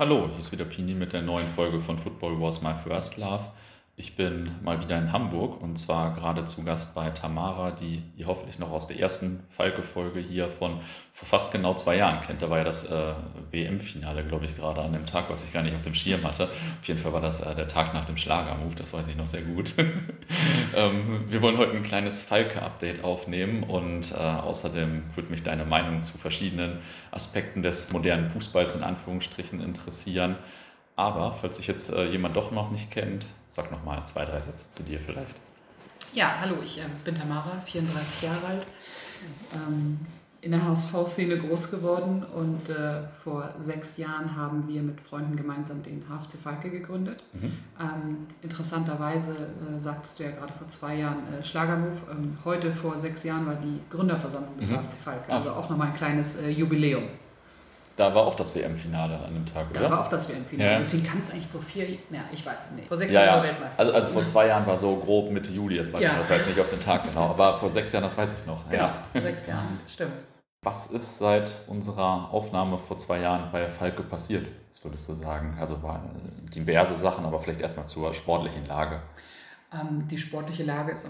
Hallo, hier ist wieder Pini mit der neuen Folge von Football Was My First Love. Ich bin mal wieder in Hamburg und zwar gerade zu Gast bei Tamara, die ihr hoffentlich noch aus der ersten Falke-Folge hier von vor fast genau zwei Jahren kennt. Da war ja das äh, WM-Finale, glaube ich, gerade an dem Tag, was ich gar nicht auf dem Schirm hatte. Auf jeden Fall war das äh, der Tag nach dem Schlagermove, das weiß ich noch sehr gut. ähm, wir wollen heute ein kleines Falke-Update aufnehmen und äh, außerdem würde mich deine Meinung zu verschiedenen Aspekten des modernen Fußballs in Anführungsstrichen interessieren. Aber falls sich jetzt äh, jemand doch noch nicht kennt, sag noch mal zwei, drei Sätze zu dir vielleicht. Ja, hallo, ich äh, bin Tamara, 34 Jahre alt, ähm, in der HSV-Szene groß geworden und äh, vor sechs Jahren haben wir mit Freunden gemeinsam den HFC Falke gegründet. Mhm. Ähm, interessanterweise äh, sagtest du ja gerade vor zwei Jahren äh, Schlagermove. Ähm, heute vor sechs Jahren war die Gründerversammlung des mhm. HFC Falke, also auch nochmal ein kleines äh, Jubiläum. Da war auch das WM-Finale an dem Tag, oder? Da war auch das WM-Finale. Ja. Deswegen kann es eigentlich vor vier, ja, ich weiß nicht. Vor sechs ja, Jahren ja. Weltmeister. Also, also vor zwei Jahren war so grob Mitte Juli, das weiß ja. ich, das weiß ich nicht auf den Tag genau. Aber vor sechs Jahren, das weiß ich noch. Genau, vor sechs Jahren, stimmt. Was ist seit unserer Aufnahme vor zwei Jahren bei Falke passiert? Was würdest du sagen? Also war diverse Sachen, aber vielleicht erstmal zur sportlichen Lage. Ähm, die sportliche Lage ist,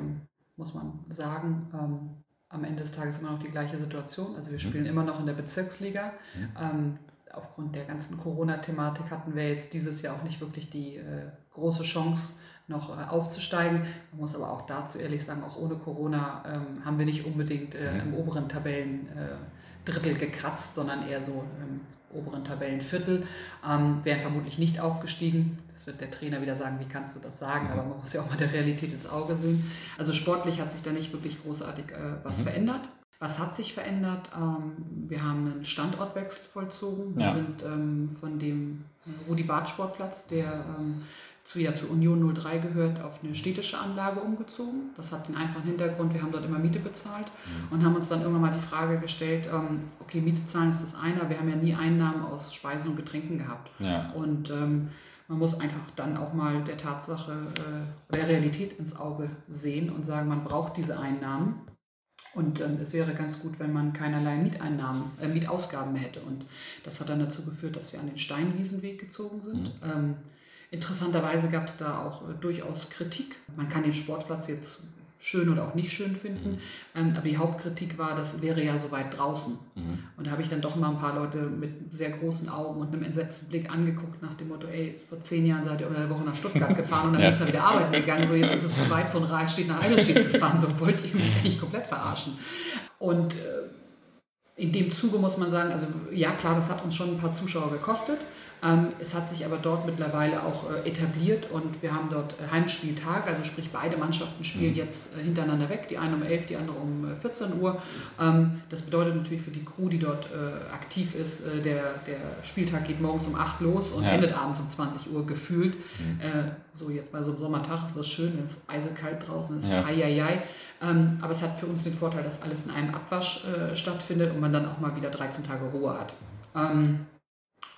muss man sagen, ähm, am Ende des Tages immer noch die gleiche Situation. Also wir mhm. spielen mhm. immer noch in der Bezirksliga. Mhm. Ähm, aufgrund der ganzen Corona-Thematik hatten wir jetzt dieses Jahr auch nicht wirklich die äh, große Chance, noch äh, aufzusteigen. Man muss aber auch dazu ehrlich sagen, auch ohne Corona ähm, haben wir nicht unbedingt äh, mhm. im oberen Tabellendrittel äh, gekratzt, sondern eher so im oberen Tabellenviertel. Ähm, wären vermutlich nicht aufgestiegen. Das wird der Trainer wieder sagen, wie kannst du das sagen, aber man muss ja auch mal der Realität ins Auge sehen. Also sportlich hat sich da nicht wirklich großartig äh, was mhm. verändert. Was hat sich verändert? Ähm, wir haben einen Standortwechsel vollzogen. Wir ja. sind ähm, von dem Rudi Barth Sportplatz, der ähm, zu, ja, zu Union 03 gehört, auf eine städtische Anlage umgezogen. Das hat den einfachen Hintergrund, wir haben dort immer Miete bezahlt mhm. und haben uns dann irgendwann mal die Frage gestellt, okay, Miete zahlen ist das eine, wir haben ja nie Einnahmen aus Speisen und Getränken gehabt. Ja. Und man muss einfach dann auch mal der Tatsache, äh, der Realität ins Auge sehen und sagen, man braucht diese Einnahmen. Und ähm, es wäre ganz gut, wenn man keinerlei Mieteinnahmen, äh, Mietausgaben mehr hätte. Und das hat dann dazu geführt, dass wir an den Steinwiesenweg gezogen sind. Mhm. Ähm, Interessanterweise gab es da auch äh, durchaus Kritik. Man kann den Sportplatz jetzt schön oder auch nicht schön finden. Mhm. Ähm, aber die Hauptkritik war, das wäre ja so weit draußen. Mhm. Und da habe ich dann doch mal ein paar Leute mit sehr großen Augen und einem entsetzten Blick angeguckt nach dem Motto, ey, vor zehn Jahren seid ihr unter der Woche nach Stuttgart gefahren und dann ja. nächsten Tag wieder arbeiten gegangen. So, jetzt ist es zu weit von Rahlstedt nach Eidelstedt zu fahren. So wollt ihr mich eigentlich komplett verarschen. Und äh, in dem Zuge muss man sagen, also ja klar, das hat uns schon ein paar Zuschauer gekostet. Ähm, es hat sich aber dort mittlerweile auch äh, etabliert und wir haben dort äh, Heimspieltag, also sprich beide Mannschaften spielen mhm. jetzt äh, hintereinander weg, die eine um 11, die andere um 14 Uhr. Ähm, das bedeutet natürlich für die Crew, die dort aktiv ist, der, der Spieltag geht morgens um 8 los und ja. endet abends um 20 Uhr gefühlt. Mhm. So jetzt bei so einem Sommertag ist das schön, wenn es eisekalt draußen ist, ja. hei, ähm, aber es hat für uns den Vorteil, dass alles in einem Abwasch stattfindet und man dann auch mal wieder 13 Tage Ruhe hat.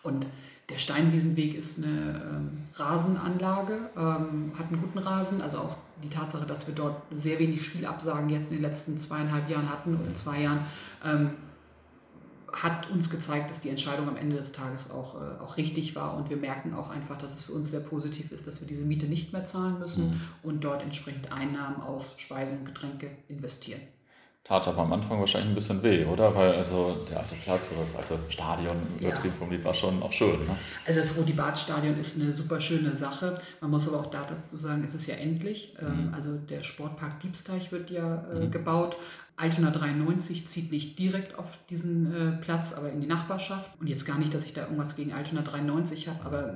und der Steinwiesenweg ist eine ähm, Rasenanlage, ähm, hat einen guten Rasen. Also auch die Tatsache, dass wir dort sehr wenig Spielabsagen jetzt in den letzten zweieinhalb Jahren hatten oder zwei Jahren, ähm, hat uns gezeigt, dass die Entscheidung am Ende des Tages auch, äh, auch richtig war. Und wir merken auch einfach, dass es für uns sehr positiv ist, dass wir diese Miete nicht mehr zahlen müssen mhm. und dort entsprechend Einnahmen aus Speisen und Getränke investieren tat aber am Anfang wahrscheinlich ein bisschen weh, oder? Weil also der alte Platz oder das alte Stadion, übertrieben ja. vom Lied, war schon auch schön. Ne? Also das Rudi-Bart-Stadion ist eine super schöne Sache. Man muss aber auch dazu sagen, es ist ja endlich. Ähm, mhm. Also der Sportpark Diebsteich wird ja äh, mhm. gebaut. Altona 93 zieht nicht direkt auf diesen äh, Platz, aber in die Nachbarschaft. Und jetzt gar nicht, dass ich da irgendwas gegen Altona 93 habe, aber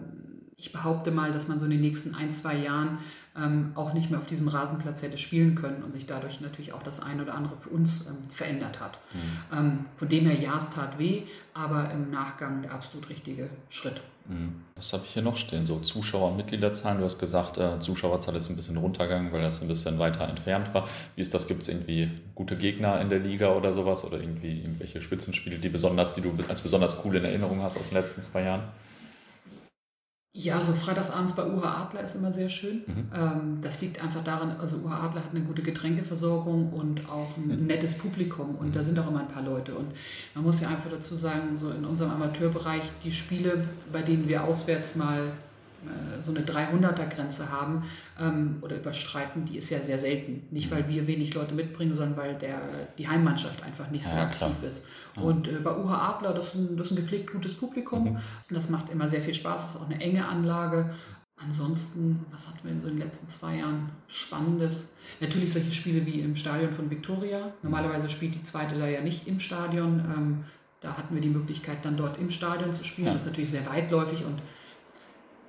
ich behaupte mal, dass man so in den nächsten ein, zwei Jahren ähm, auch nicht mehr auf diesem Rasenplatz hätte spielen können und sich dadurch natürlich auch das eine oder andere für uns ähm, verändert hat. Mhm. Ähm, von dem her, ja, es tat weh, aber im Nachgang der absolut richtige Schritt. Mhm. Was habe ich hier noch stehen? So Zuschauer- und Mitgliederzahlen. Du hast gesagt, äh, Zuschauerzahl ist ein bisschen runtergegangen, weil das ein bisschen weiter entfernt war. Wie ist das? Gibt es irgendwie gute Gegner in der Liga oder sowas? Oder irgendwie irgendwelche Spitzenspiele, die besonders, die du als besonders cool in Erinnerung hast aus den letzten zwei Jahren? Ja, so freitagsabends bei UH Adler ist immer sehr schön. Mhm. Ähm, das liegt einfach daran, also UH Adler hat eine gute Getränkeversorgung und auch ein mhm. nettes Publikum und mhm. da sind auch immer ein paar Leute. Und man muss ja einfach dazu sagen, so in unserem Amateurbereich, die Spiele, bei denen wir auswärts mal so eine 300er-Grenze haben ähm, oder überstreiten, die ist ja sehr selten. Nicht, weil wir wenig Leute mitbringen, sondern weil der, die Heimmannschaft einfach nicht so ja, aktiv klar. ist. Ja. Und äh, bei UH Adler, das ist, ein, das ist ein gepflegt gutes Publikum. Mhm. Das macht immer sehr viel Spaß. Das ist auch eine enge Anlage. Ansonsten, was hatten wir in so den letzten zwei Jahren Spannendes? Natürlich solche Spiele wie im Stadion von Victoria. Normalerweise spielt die zweite da ja nicht im Stadion. Ähm, da hatten wir die Möglichkeit, dann dort im Stadion zu spielen. Ja. Das ist natürlich sehr weitläufig und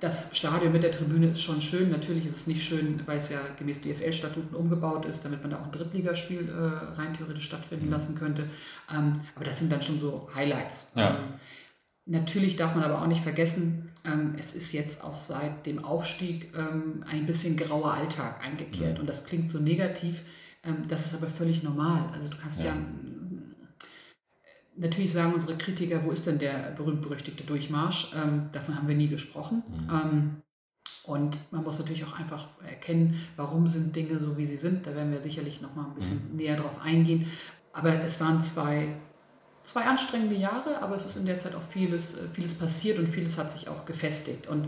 das Stadion mit der Tribüne ist schon schön. Natürlich ist es nicht schön, weil es ja gemäß DFL-Statuten umgebaut ist, damit man da auch ein Drittligaspiel äh, rein theoretisch stattfinden mhm. lassen könnte. Ähm, aber das sind dann schon so Highlights. Ja. Ähm, natürlich darf man aber auch nicht vergessen, ähm, es ist jetzt auch seit dem Aufstieg ähm, ein bisschen grauer Alltag eingekehrt. Mhm. Und das klingt so negativ. Ähm, das ist aber völlig normal. Also du kannst ja, ja Natürlich sagen unsere Kritiker, wo ist denn der berühmt-berüchtigte Durchmarsch? Ähm, davon haben wir nie gesprochen. Mhm. Ähm, und man muss natürlich auch einfach erkennen, warum sind Dinge so, wie sie sind. Da werden wir sicherlich noch mal ein bisschen mhm. näher drauf eingehen. Aber es waren zwei, zwei anstrengende Jahre, aber es ist in der Zeit auch vieles, äh, vieles passiert und vieles hat sich auch gefestigt. Und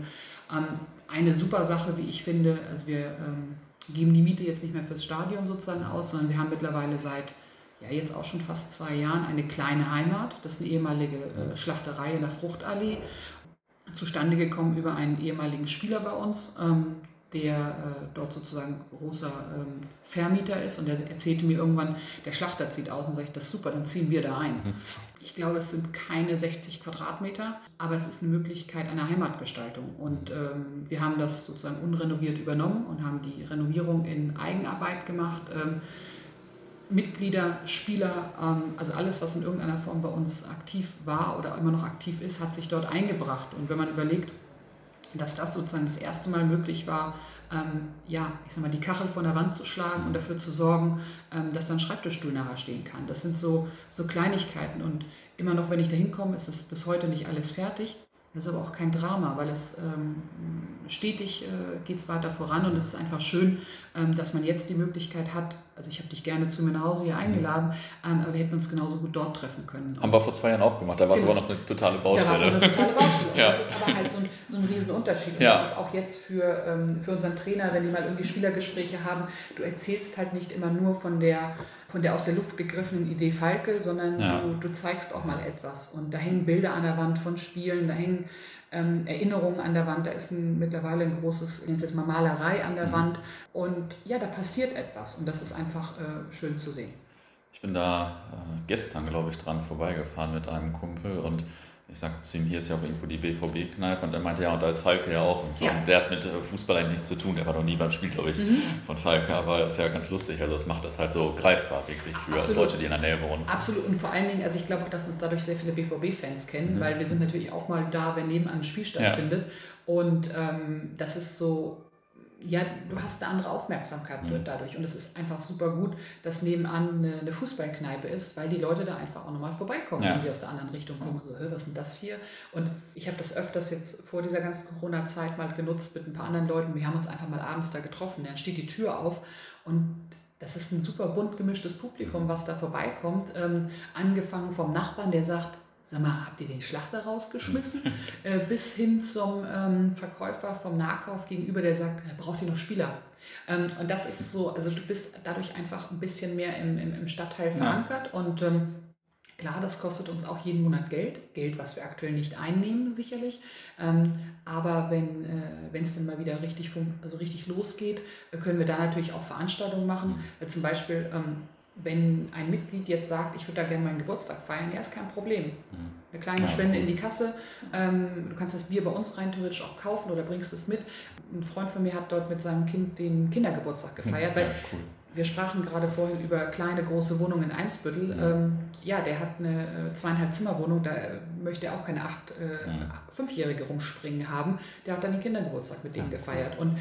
ähm, eine super Sache, wie ich finde, also wir ähm, geben die Miete jetzt nicht mehr fürs Stadion sozusagen aus, sondern wir haben mittlerweile seit ja jetzt auch schon fast zwei Jahren eine kleine Heimat. Das ist eine ehemalige äh, Schlachterei in der Fruchtallee. Zustande gekommen über einen ehemaligen Spieler bei uns, ähm, der äh, dort sozusagen großer ähm, Vermieter ist und der erzählte mir irgendwann, der Schlachter zieht aus und sagt, das ist super, dann ziehen wir da ein. Mhm. Ich glaube, es sind keine 60 Quadratmeter, aber es ist eine Möglichkeit einer Heimatgestaltung. Und ähm, wir haben das sozusagen unrenoviert übernommen und haben die Renovierung in Eigenarbeit gemacht. Mitglieder, Spieler, ähm, also alles, was in irgendeiner Form bei uns aktiv war oder immer noch aktiv ist, hat sich dort eingebracht. Und wenn man überlegt, dass das sozusagen das erste Mal möglich war, ähm, ja, ich sag mal, die Kachel von der Wand zu schlagen und dafür zu sorgen, ähm, dass dann Schreibtischstuhl nachher stehen kann. Das sind so, so Kleinigkeiten und immer noch, wenn ich da hinkomme, ist es bis heute nicht alles fertig. Das ist aber auch kein Drama, weil es ähm, stetig äh, geht es weiter voran und es ist einfach schön, ähm, dass man jetzt die Möglichkeit hat. Also ich habe dich gerne zu mir nach Hause hier mhm. eingeladen, ähm, aber wir hätten uns genauso gut dort treffen können. Haben wir vor zwei Jahren auch gemacht, da war es genau. aber noch eine totale Baustelle. Da war es eine totale Baustelle. ja. Das ist aber halt so ein, so ein Riesenunterschied. Und ja. das ist auch jetzt für, ähm, für unseren Trainer, wenn die mal irgendwie Spielergespräche haben, du erzählst halt nicht immer nur von der von der aus der Luft gegriffenen Idee Falke, sondern ja. du, du, zeigst auch mal etwas. Und da hängen Bilder an der Wand von Spielen, da hängen ähm, Erinnerungen an der Wand, da ist ein, mittlerweile ein großes, ich jetzt mal Malerei an der mhm. Wand. Und ja, da passiert etwas und das ist einfach äh, schön zu sehen. Ich bin da äh, gestern, glaube ich, dran vorbeigefahren mit einem Kumpel und ich sagte zu ihm, hier ist ja auch irgendwo die BVB-Kneipe und er meinte, ja, und da ist Falke ja auch und so. Ja. Und der hat mit äh, Fußball eigentlich nichts zu tun, der war noch nie beim Spiel, glaube ich, mhm. von Falke, aber ist ja ganz lustig, also das macht das halt so greifbar wirklich für Absolut. Leute, die in der Nähe wohnen. Absolut und vor allen Dingen, also ich glaube auch, dass uns dadurch sehr viele BVB-Fans kennen, mhm. weil wir sind natürlich auch mal da, wenn nebenan ein Spiel stattfindet ja. und ähm, das ist so ja, du hast eine andere Aufmerksamkeit mhm. dadurch. Und es ist einfach super gut, dass nebenan eine, Fußballkneipe ist, weil die Leute da einfach auch nochmal vorbeikommen, ja. wenn sie aus der anderen Richtung kommen. So, was ist denn das hier? Und ich habe das öfters jetzt vor dieser ganzen Corona-Zeit mal genutzt mit ein paar anderen Leuten. Wir haben uns einfach mal abends da getroffen. Dann steht die Tür auf und das ist ein super bunt gemischtes Publikum, mhm. was da vorbeikommt. Ähm, angefangen vom Nachbarn, der sagt, sag mal, habt ihr den Schlachter rausgeschmissen? äh, bis hin zum ähm, Verkäufer vom Nahkauf gegenüber, der sagt, braucht ihr noch Spieler? Ähm, und das ist so, also du bist dadurch einfach ein bisschen mehr im, im, im Stadtteil verankert ja. und ähm, Klar, das kostet uns auch jeden Monat Geld, Geld, was wir aktuell nicht einnehmen, sicherlich. Ähm, aber wenn äh, es dann mal wieder richtig, also richtig losgeht, äh, können wir da natürlich auch Veranstaltungen machen. Mhm. Äh, zum Beispiel ähm, wenn ein Mitglied jetzt sagt, ich würde da gerne meinen Geburtstag feiern, ja, ist kein Problem. Mhm. Eine kleine Spende in die Kasse. Ähm, du kannst das Bier bei uns rein theoretisch auch kaufen oder bringst es mit. Ein Freund von mir hat dort mit seinem Kind den Kindergeburtstag gefeiert, weil cool. wir sprachen gerade vorhin über kleine, große Wohnungen in Eimsbüttel. Ja, ähm, ja der hat eine äh, zweieinhalb Zimmerwohnung, da möchte er auch keine acht, äh, ja. Fünfjährige rumspringen haben. Der hat dann den Kindergeburtstag mit denen gefeiert. Und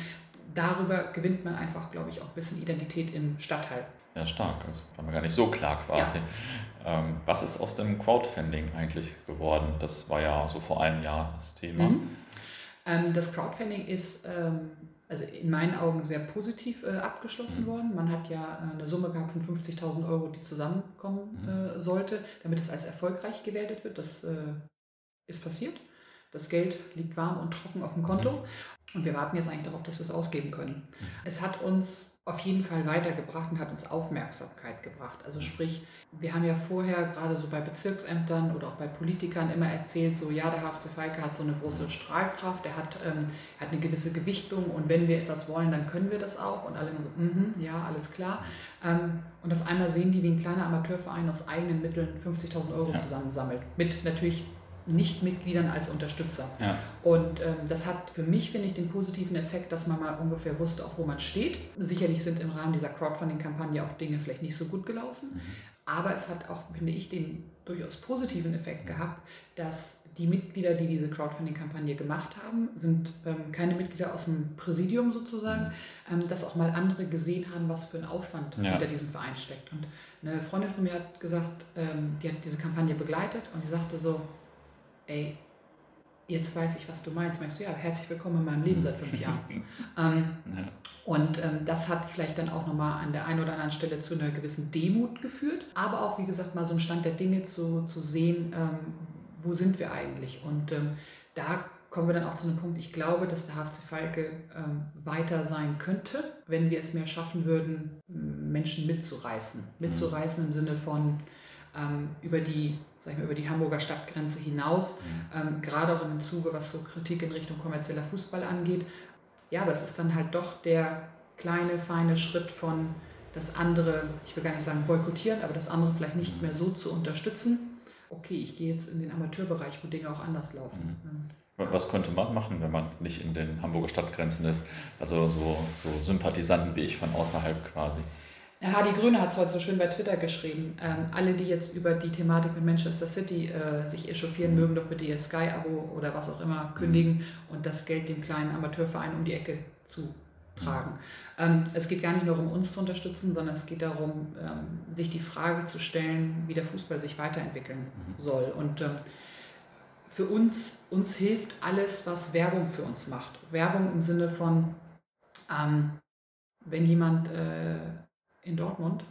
darüber gewinnt man einfach, glaube ich, auch ein bisschen Identität im Stadtteil. Ja, stark. Das war mir gar nicht so klar quasi. Ja. Ähm, was ist aus dem Crowdfunding eigentlich geworden? Das war ja so vor einem Jahr das Thema. Mhm. Ähm, das Crowdfunding ist ähm, also in meinen Augen sehr positiv äh, abgeschlossen mhm. worden. Man hat ja äh, eine Summe gehabt von 50.000 Euro, die zusammenkommen mhm. äh, sollte, damit es als erfolgreich gewertet wird. Das äh, ist passiert. Das Geld liegt warm und trocken auf dem Konto. Mhm. Und wir warten jetzt eigentlich darauf, dass wir es ausgeben können. Mhm. Es hat uns auf jeden Fall weitergebracht und hat uns Aufmerksamkeit gebracht. Also mhm. sprich, wir haben ja vorher gerade so bei Bezirksämtern oder auch bei Politikern immer erzählt, so ja, der HFC Falke hat so eine große Strahlkraft, er hat, ähm, hat eine gewisse Gewichtung und wenn wir etwas wollen, dann können wir das auch. Und alle immer so, mm -hmm, ja, alles klar. Ähm, und auf einmal sehen die, wie ein kleiner Amateurverein aus eigenen Mitteln 50.000 Euro ja. zusammensammelt. Mit natürlich Nichtmitgliedern als Unterstützer. Ja. Und ähm, das hat für mich, finde ich, den positiven Effekt, dass man mal ungefähr wusste, auch wo man steht. Sicherlich sind im Rahmen dieser Crowdfunding-Kampagne auch Dinge vielleicht nicht so gut gelaufen. Mhm. Aber es hat auch, finde ich, den durchaus positiven Effekt gehabt, dass die Mitglieder, die diese Crowdfunding-Kampagne gemacht haben, sind ähm, keine Mitglieder aus dem Präsidium sozusagen, mhm. ähm, dass auch mal andere gesehen haben, was für ein Aufwand ja. hinter diesem Verein steckt. Und eine Freundin von mir hat gesagt, ähm, die hat diese Kampagne begleitet und die sagte so, ey, jetzt weiß ich, was du meinst. Meinst du, ja, herzlich willkommen in meinem Leben seit fünf Jahren. ähm, ja. Und ähm, das hat vielleicht dann auch nochmal an der einen oder anderen Stelle zu einer gewissen Demut geführt, aber auch, wie gesagt, mal so einen Stand der Dinge zu, zu sehen, ähm, wo sind wir eigentlich. Und ähm, da kommen wir dann auch zu einem Punkt, ich glaube, dass der HFC Falke ähm, weiter sein könnte, wenn wir es mehr schaffen würden, Menschen mitzureißen. Mitzureißen im Sinne von ähm, über die sag ich mal, über die Hamburger Stadtgrenze hinaus, mhm. ähm, gerade auch im Zuge, was so Kritik in Richtung kommerzieller Fußball angeht. Ja, aber es ist dann halt doch der kleine, feine Schritt von das andere, ich will gar nicht sagen boykottieren, aber das andere vielleicht nicht mhm. mehr so zu unterstützen. Okay, ich gehe jetzt in den Amateurbereich, wo Dinge auch anders laufen. Mhm. Was könnte man machen, wenn man nicht in den Hamburger Stadtgrenzen ist? Also so, so Sympathisanten wie ich von außerhalb quasi. Hardy Grüne hat es heute so schön bei Twitter geschrieben. Ähm, alle, die jetzt über die Thematik mit Manchester City äh, sich echauffieren, mögen doch bitte ihr Sky-Abo oder was auch immer kündigen und das Geld dem kleinen Amateurverein um die Ecke zu tragen. Ähm, es geht gar nicht nur um uns zu unterstützen, sondern es geht darum, ähm, sich die Frage zu stellen, wie der Fußball sich weiterentwickeln mhm. soll. Und ähm, für uns, uns hilft alles, was Werbung für uns macht. Werbung im Sinne von, ähm, wenn jemand äh, in Dortmund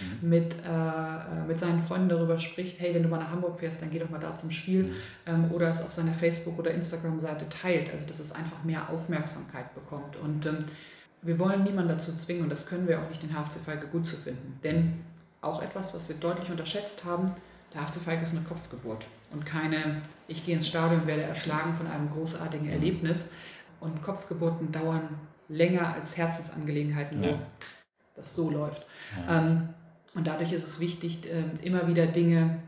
mhm. mit, äh, äh, mit seinen Freunden darüber spricht, hey, wenn du mal nach Hamburg fährst, dann geh doch mal da zum Spiel mhm. ähm, oder es auf seiner Facebook- oder Instagram-Seite teilt, also dass es einfach mehr Aufmerksamkeit bekommt. Und ähm, wir wollen niemanden dazu zwingen und das können wir auch nicht, den HFC Falke gut zu finden. Denn auch etwas, was wir deutlich unterschätzt haben, der HFC Falke ist eine Kopfgeburt und keine, ich gehe ins Stadion und werde erschlagen von einem großartigen mhm. Erlebnis. Und Kopfgeburten dauern länger als Herzensangelegenheiten, ja das so läuft. Ja. Ähm, und dadurch ist es wichtig, ähm, immer wieder Dinge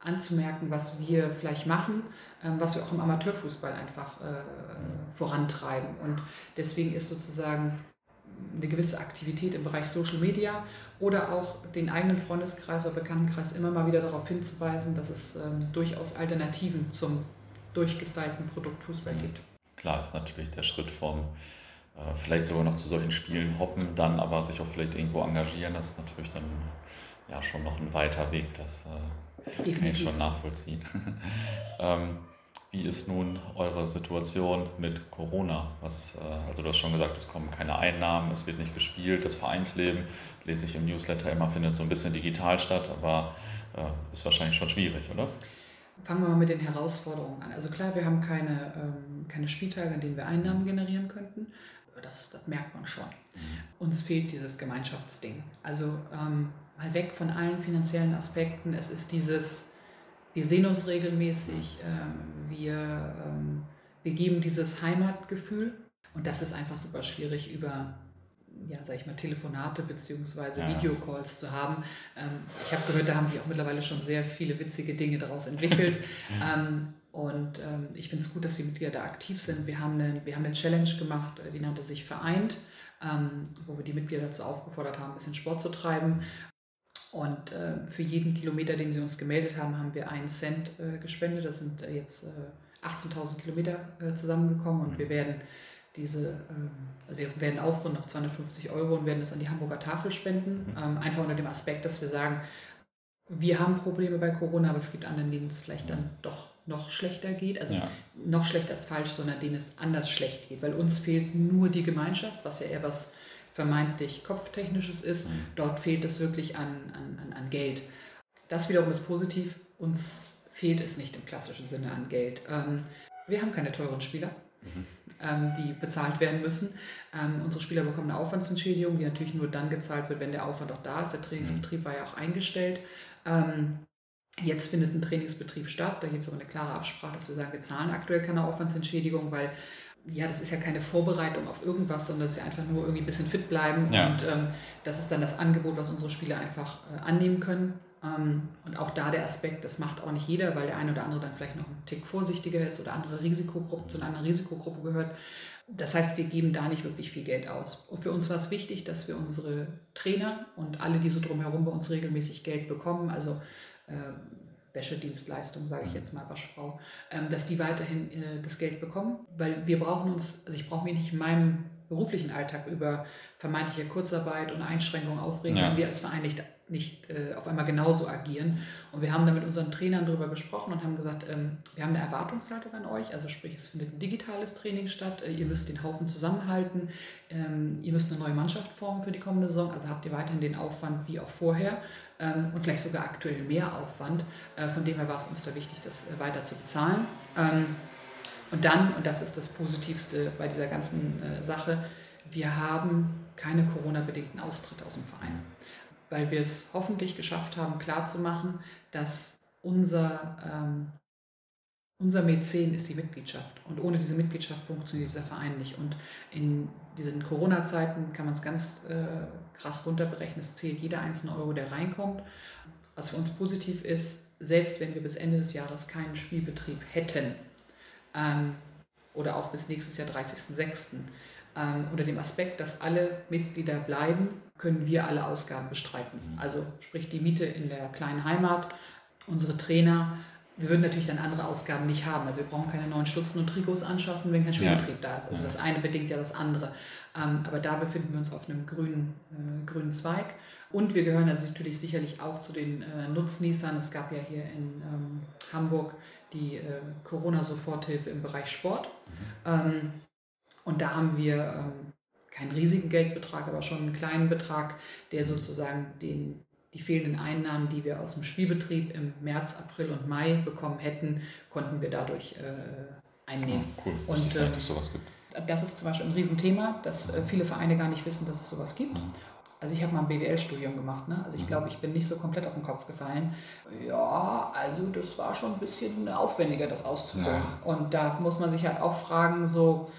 anzumerken, was wir vielleicht machen, ähm, was wir auch im Amateurfußball einfach äh, vorantreiben. Und deswegen ist sozusagen eine gewisse Aktivität im Bereich Social Media oder auch den eigenen Freundeskreis oder Bekanntenkreis immer mal wieder darauf hinzuweisen, dass es ähm, durchaus Alternativen zum durchgestylten Produkt Fußball gibt. Klar ist natürlich der Schritt vom äh, vielleicht sogar noch zu solchen Spielen hoppen, dann aber sich auch vielleicht irgendwo engagieren, das ist natürlich dann ja schon noch ein weiter Weg, das äh, kann ich schon nachvollziehen. ähm, wie ist nun eure Situation mit Corona? Was, äh, also du hast schon gesagt, es kommen keine Einnahmen, es wird nicht gespielt, das Vereinsleben, lese ich im Newsletter immer, findet so ein bisschen digital statt, aber äh, ist wahrscheinlich schon schwierig, oder? Fangen wir mal mit den Herausforderungen an. Also klar, wir haben keine, ähm, keine Spieltage, an denen wir Einnahmen generieren könnten das, das merkt man schon. Uns fehlt dieses Gemeinschaftsding. Also ähm, mal weg von allen finanziellen Aspekten. Es ist dieses, wir sehen uns regelmäßig, ähm, wir, ähm, wir geben dieses Heimatgefühl. Und das ist einfach super schwierig über ja, sag ich mal, Telefonate bzw. Ja. Videocalls zu haben. Ähm, ich habe gehört, da haben sich auch mittlerweile schon sehr viele witzige Dinge daraus entwickelt. ähm, und ähm, ich finde es gut, dass die Mitglieder da aktiv sind. Wir haben eine, wir haben eine Challenge gemacht, äh, die nannte sich Vereint, ähm, wo wir die Mitglieder dazu aufgefordert haben, ein bisschen Sport zu treiben. Und äh, für jeden Kilometer, den sie uns gemeldet haben, haben wir einen Cent äh, gespendet. Das sind äh, jetzt 18.000 äh, Kilometer äh, zusammengekommen und wir werden diese, ähm, also wir werden aufrunden auf 250 Euro und werden das an die Hamburger Tafel spenden. Mhm. Ähm, einfach unter dem Aspekt, dass wir sagen, wir haben Probleme bei Corona, aber es gibt anderen, denen es vielleicht dann doch noch schlechter geht. Also ja. noch schlechter ist falsch, sondern denen es anders schlecht geht, weil uns fehlt nur die Gemeinschaft, was ja eher was vermeintlich kopftechnisches ist. Mhm. Dort fehlt es wirklich an, an, an Geld. Das wiederum ist positiv. Uns fehlt es nicht im klassischen Sinne an Geld. Ähm, wir haben keine teuren Spieler. Mhm. Ähm, die bezahlt werden müssen. Ähm, unsere Spieler bekommen eine Aufwandsentschädigung, die natürlich nur dann gezahlt wird, wenn der Aufwand auch da ist. Der Trainingsbetrieb war ja auch eingestellt. Ähm, jetzt findet ein Trainingsbetrieb statt. Da gibt es aber eine klare Absprache, dass wir sagen, wir zahlen aktuell keine Aufwandsentschädigung, weil ja, das ist ja keine Vorbereitung auf irgendwas, sondern das ist ja einfach nur irgendwie ein bisschen fit bleiben. Ja. Und ähm, das ist dann das Angebot, was unsere Spieler einfach äh, annehmen können. Ähm, und auch da der Aspekt, das macht auch nicht jeder, weil der eine oder andere dann vielleicht noch einen Tick vorsichtiger ist oder andere Risikogruppen zu einer anderen Risikogruppe gehört. Das heißt, wir geben da nicht wirklich viel Geld aus. Und für uns war es wichtig, dass wir unsere Trainer und alle, die so drumherum bei uns regelmäßig Geld bekommen, also Wäschedienstleistung, sage ich jetzt mal, Waschfrau, ähm, dass die weiterhin äh, das Geld bekommen, weil wir brauchen uns, also ich brauche mich nicht in meinem beruflichen Alltag über vermeintliche Kurzarbeit und Einschränkungen aufregen, ja. wenn wir als Verein nicht nicht äh, auf einmal genauso agieren. Und wir haben da mit unseren Trainern darüber gesprochen und haben gesagt, ähm, wir haben eine Erwartungshaltung an euch, also sprich, es findet ein digitales Training statt, äh, ihr müsst den Haufen zusammenhalten, ähm, ihr müsst eine neue Mannschaft formen für die kommende Saison, also habt ihr weiterhin den Aufwand wie auch vorher ähm, und vielleicht sogar aktuell mehr Aufwand. Äh, von dem her war es uns da wichtig, das äh, weiter zu bezahlen. Ähm, und dann, und das ist das Positivste bei dieser ganzen äh, Sache, wir haben keine Corona-bedingten Austritte aus dem Verein weil wir es hoffentlich geschafft haben, klarzumachen, dass unser, ähm, unser Mäzen ist die Mitgliedschaft. Und ohne diese Mitgliedschaft funktioniert dieser Verein nicht. Und in diesen Corona-Zeiten kann man es ganz äh, krass runterberechnen. Es zählt jeder einzelne Euro, der reinkommt. Was für uns positiv ist, selbst wenn wir bis Ende des Jahres keinen Spielbetrieb hätten, ähm, oder auch bis nächstes Jahr 30.06., ähm, unter dem Aspekt, dass alle Mitglieder bleiben, können wir alle Ausgaben bestreiten. Also sprich die Miete in der kleinen Heimat, unsere Trainer. Wir würden natürlich dann andere Ausgaben nicht haben. Also wir brauchen keine neuen Stutzen und Trikots anschaffen, wenn kein Spielbetrieb ja. da ist. Also das eine bedingt ja das andere. Ähm, aber da befinden wir uns auf einem grünen, äh, grünen Zweig. Und wir gehören also natürlich sicherlich auch zu den äh, Nutznießern. Es gab ja hier in ähm, Hamburg die äh, Corona-Soforthilfe im Bereich Sport. Mhm. Ähm, und da haben wir ähm, keinen riesigen Geldbetrag, aber schon einen kleinen Betrag, der sozusagen den, die fehlenden Einnahmen, die wir aus dem Spielbetrieb im März, April und Mai bekommen hätten, konnten wir dadurch äh, einnehmen. Oh, cool, dass und, äh, es sowas gibt. Das ist zum Beispiel ein Riesenthema, dass äh, viele Vereine gar nicht wissen, dass es sowas gibt. Mhm. Also ich habe mal ein BWL-Studium gemacht, ne? Also ich mhm. glaube, ich bin nicht so komplett auf den Kopf gefallen. Ja, also das war schon ein bisschen aufwendiger, das auszuführen. Ja. Und da muss man sich halt auch fragen, so,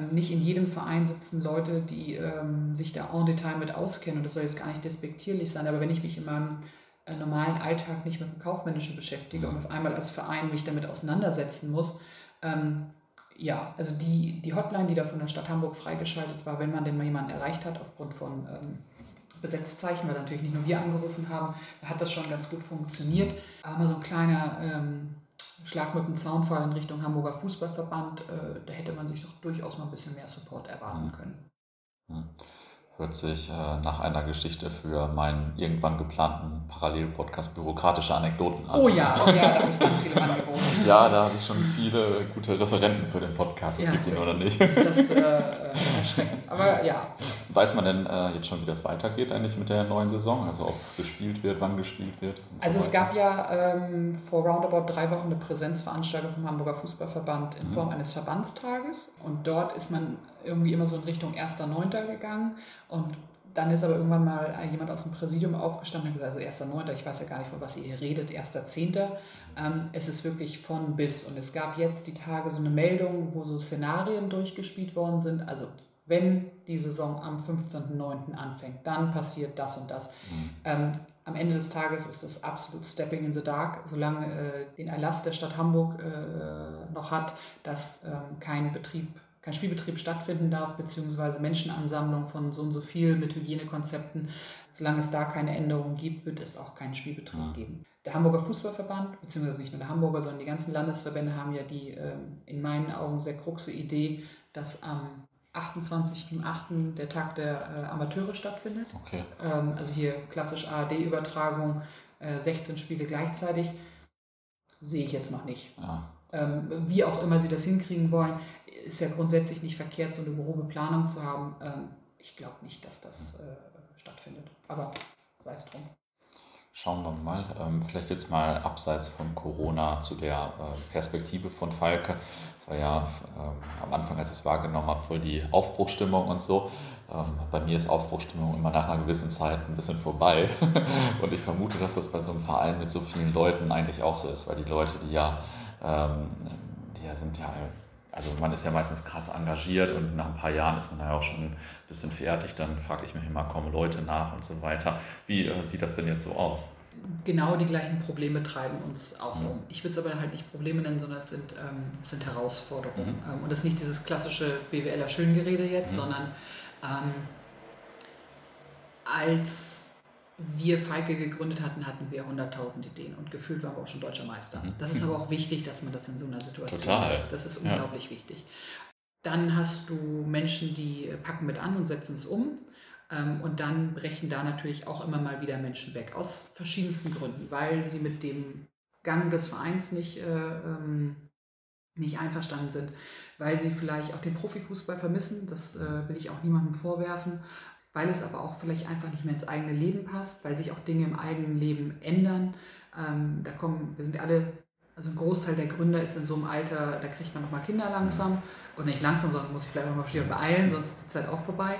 nicht in jedem Verein sitzen Leute, die ähm, sich da en Detail mit auskennen. Und das soll jetzt gar nicht despektierlich sein, aber wenn ich mich in meinem äh, normalen Alltag nicht mit dem Kaufmännischen beschäftige und auf einmal als Verein mich damit auseinandersetzen muss, ähm, ja, also die, die Hotline, die da von der Stadt Hamburg freigeschaltet war, wenn man denn mal jemanden erreicht hat, aufgrund von ähm, Besetzzeichen, weil natürlich nicht nur wir angerufen haben, da hat das schon ganz gut funktioniert. Aber so ein kleiner ähm, Schlag mit dem Zaunfall in Richtung Hamburger Fußballverband, äh, da hätte man sich doch durchaus mal ein bisschen mehr Support erwarten mhm. können. Sich äh, nach einer Geschichte für meinen irgendwann geplanten Parallelpodcast bürokratische Anekdoten an. Oh ja, oh ja, da habe ich ganz viele angeboten. ja, da habe ich schon viele gute Referenten für den Podcast. Das ja, gibt ihn oder nicht. Das ist äh, erschreckend. Aber ja. Weiß man denn äh, jetzt schon, wie das weitergeht eigentlich mit der neuen Saison? Also ob gespielt wird, wann gespielt wird? Also so es gab ja ähm, vor roundabout drei Wochen eine Präsenzveranstaltung vom Hamburger Fußballverband in mhm. Form eines Verbandstages. Und dort ist man irgendwie immer so in Richtung 1.9. gegangen und dann ist aber irgendwann mal jemand aus dem Präsidium aufgestanden und gesagt, also 1.9., ich weiß ja gar nicht, von was ihr hier redet, 1.10. Ähm, es ist wirklich von bis. Und es gab jetzt die Tage so eine Meldung, wo so Szenarien durchgespielt worden sind. Also wenn die Saison am 15.09. anfängt, dann passiert das und das. Mhm. Ähm, am Ende des Tages ist das absolut Stepping in the Dark, solange äh, den Erlass der Stadt Hamburg äh, noch hat, dass ähm, kein Betrieb kein Spielbetrieb stattfinden darf, beziehungsweise Menschenansammlung von so und so viel mit Hygienekonzepten. Solange es da keine Änderungen gibt, wird es auch keinen Spielbetrieb ja. geben. Der Hamburger Fußballverband, beziehungsweise nicht nur der Hamburger, sondern die ganzen Landesverbände haben ja die äh, in meinen Augen sehr kruxe Idee, dass am 28.08. der Tag der äh, Amateure stattfindet. Okay. Ähm, also hier klassisch ARD-Übertragung, äh, 16 Spiele gleichzeitig sehe ich jetzt noch nicht. Ja. Ähm, wie auch immer sie das hinkriegen wollen, ist ja grundsätzlich nicht verkehrt, so eine grobe Planung zu haben. Ähm, ich glaube nicht, dass das äh, stattfindet. Aber sei es drum. Schauen wir mal, ähm, vielleicht jetzt mal abseits von Corona zu der äh, Perspektive von Falke. Es war ja ähm, am Anfang, als ich es wahrgenommen habe, voll die Aufbruchstimmung und so. Bei mir ist Aufbruchstimmung immer nach einer gewissen Zeit ein bisschen vorbei. und ich vermute, dass das bei so einem Verein mit so vielen Leuten eigentlich auch so ist, weil die Leute, die ja, die ja sind ja also man ist ja meistens krass engagiert und nach ein paar Jahren ist man ja auch schon ein bisschen fertig. Dann frage ich mich immer, kommen Leute nach und so weiter. Wie äh, sieht das denn jetzt so aus? Genau die gleichen Probleme treiben uns auch mhm. um. Ich würde es aber halt nicht Probleme nennen, sondern es sind, ähm, es sind Herausforderungen. Mhm. Ähm, und das ist nicht dieses klassische BWLer Schöngerede jetzt, mhm. sondern ähm, als wir Feige gegründet hatten, hatten wir 100.000 Ideen und gefühlt waren wir auch schon deutscher Meister. Mhm. Das ist aber auch wichtig, dass man das in so einer Situation Total. ist. Das ist unglaublich ja. wichtig. Dann hast du Menschen, die packen mit an und setzen es um. Ähm, und dann brechen da natürlich auch immer mal wieder Menschen weg, aus verschiedensten Gründen, weil sie mit dem Gang des Vereins nicht, äh, ähm, nicht einverstanden sind, weil sie vielleicht auch den Profifußball vermissen, das äh, will ich auch niemandem vorwerfen, weil es aber auch vielleicht einfach nicht mehr ins eigene Leben passt, weil sich auch Dinge im eigenen Leben ändern. Ähm, da kommen, wir sind alle, also ein Großteil der Gründer ist in so einem Alter, da kriegt man nochmal Kinder langsam. Und nicht langsam, sondern muss ich vielleicht auch mal wieder beeilen, sonst ist die Zeit auch vorbei.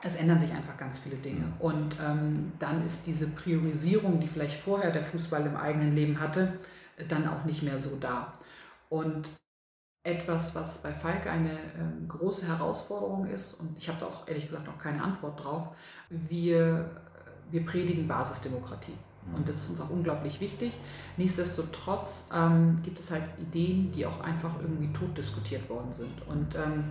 Es ändern sich einfach ganz viele Dinge. Und ähm, dann ist diese Priorisierung, die vielleicht vorher der Fußball im eigenen Leben hatte, dann auch nicht mehr so da. Und etwas, was bei Falke eine ähm, große Herausforderung ist, und ich habe da auch ehrlich gesagt noch keine Antwort drauf, wir, wir predigen Basisdemokratie. Und das ist uns auch unglaublich wichtig. Nichtsdestotrotz ähm, gibt es halt Ideen, die auch einfach irgendwie tot diskutiert worden sind. Und ähm,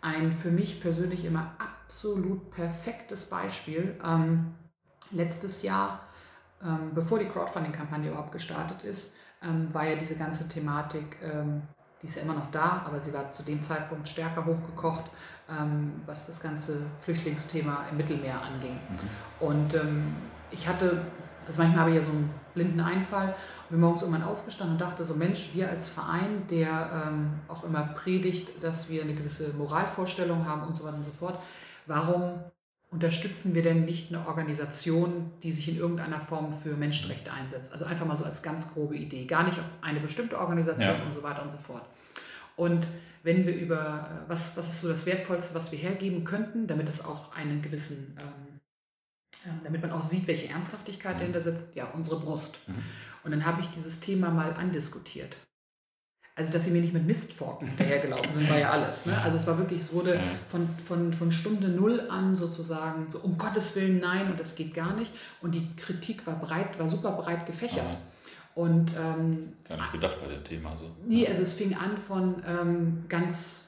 ein für mich persönlich immer absolut perfektes Beispiel, ähm, letztes Jahr, ähm, bevor die Crowdfunding-Kampagne überhaupt gestartet ist, ähm, war ja diese ganze Thematik ähm, die ist ja immer noch da, aber sie war zu dem Zeitpunkt stärker hochgekocht, ähm, was das ganze Flüchtlingsthema im Mittelmeer anging. Mhm. Und ähm, ich hatte, also manchmal habe ich ja so einen blinden Einfall und bin morgens irgendwann aufgestanden und dachte so, Mensch, wir als Verein, der ähm, auch immer predigt, dass wir eine gewisse Moralvorstellung haben und so weiter und so fort, warum unterstützen wir denn nicht eine Organisation, die sich in irgendeiner Form für Menschenrechte einsetzt? Also einfach mal so als ganz grobe Idee, gar nicht auf eine bestimmte Organisation ja. und so weiter und so fort. Und wenn wir über, äh, was, was ist so das Wertvollste, was wir hergeben könnten, damit es auch einen gewissen, ähm, ähm, damit man auch sieht, welche Ernsthaftigkeit mhm. dahinter sitzt, ja, unsere Brust. Mhm. Und dann habe ich dieses Thema mal andiskutiert. Also, dass sie mir nicht mit Mistforken hinterhergelaufen sind, war ja alles. Ne? Also, es war wirklich, es wurde von, von, von Stunde Null an sozusagen so, um Gottes Willen, nein, und das geht gar nicht. Und die Kritik war breit, war super breit gefächert. Mhm. Und, ähm, Gar nicht gedacht bei dem Thema so. Nee, also es fing an von ähm, ganz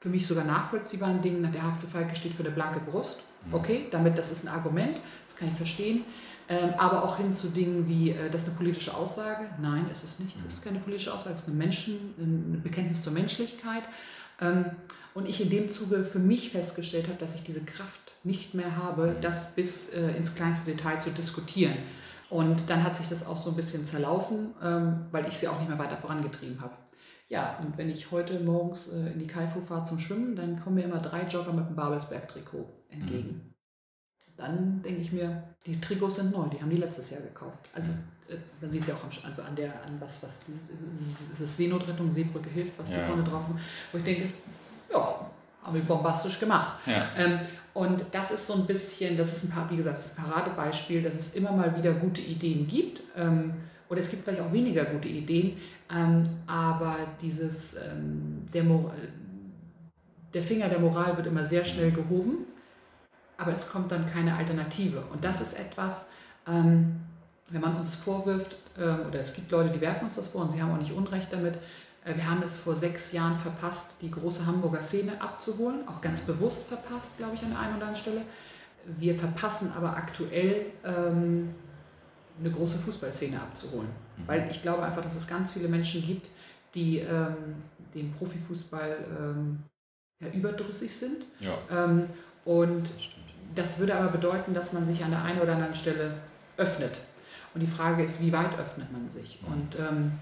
für mich sogar nachvollziehbaren Dingen. Der HFC Falke steht für eine blanke Brust. Mhm. Okay, damit, das ist ein Argument, das kann ich verstehen. Ähm, aber auch hin zu Dingen wie, äh, das ist eine politische Aussage. Nein, es ist nicht. Es ist keine politische Aussage, es ist eine, Menschen, ein Bekenntnis zur Menschlichkeit. Ähm, und ich in dem Zuge für mich festgestellt habe, dass ich diese Kraft nicht mehr habe, mhm. das bis äh, ins kleinste Detail zu diskutieren. Und dann hat sich das auch so ein bisschen zerlaufen, ähm, weil ich sie auch nicht mehr weiter vorangetrieben habe. Ja, und wenn ich heute morgens äh, in die Kaifu fahre zum Schwimmen, dann kommen mir immer drei Jogger mit einem Babelsberg-Trikot entgegen. Mhm. Dann denke ich mir, die Trikots sind neu, die haben die letztes Jahr gekauft. Also mhm. äh, man sieht es ja auch am, also an der, an was, was dieses, ist Seenotrettung, Seebrücke hilft, was ja. die vorne drauf haben, wo ich denke, ja, haben wir bombastisch gemacht. Ja. Ähm, und das ist so ein bisschen, das ist ein paar, wie gesagt, das ist ein Paradebeispiel, dass es immer mal wieder gute Ideen gibt. Ähm, oder es gibt vielleicht auch weniger gute Ideen, ähm, aber dieses, ähm, der, der Finger der Moral wird immer sehr schnell gehoben, aber es kommt dann keine Alternative. Und das ist etwas, ähm, wenn man uns vorwirft, ähm, oder es gibt Leute, die werfen uns das vor und sie haben auch nicht Unrecht damit, äh, wir haben es vor sechs Jahren verpasst, die große Hamburger Szene abzuholen, auch ganz bewusst verpasst, glaube ich, an der einen oder anderen Stelle. Wir verpassen aber aktuell ähm, eine große Fußballszene abzuholen, mhm. weil ich glaube einfach, dass es ganz viele Menschen gibt, die ähm, dem Profifußball ähm, ja, überdrüssig sind. Ja. Ähm, und das, würde aber bedeuten, dass man sich an der einen oder anderen Stelle öffnet. Und die Frage ist, wie weit öffnet man sich? Mhm. Und ähm,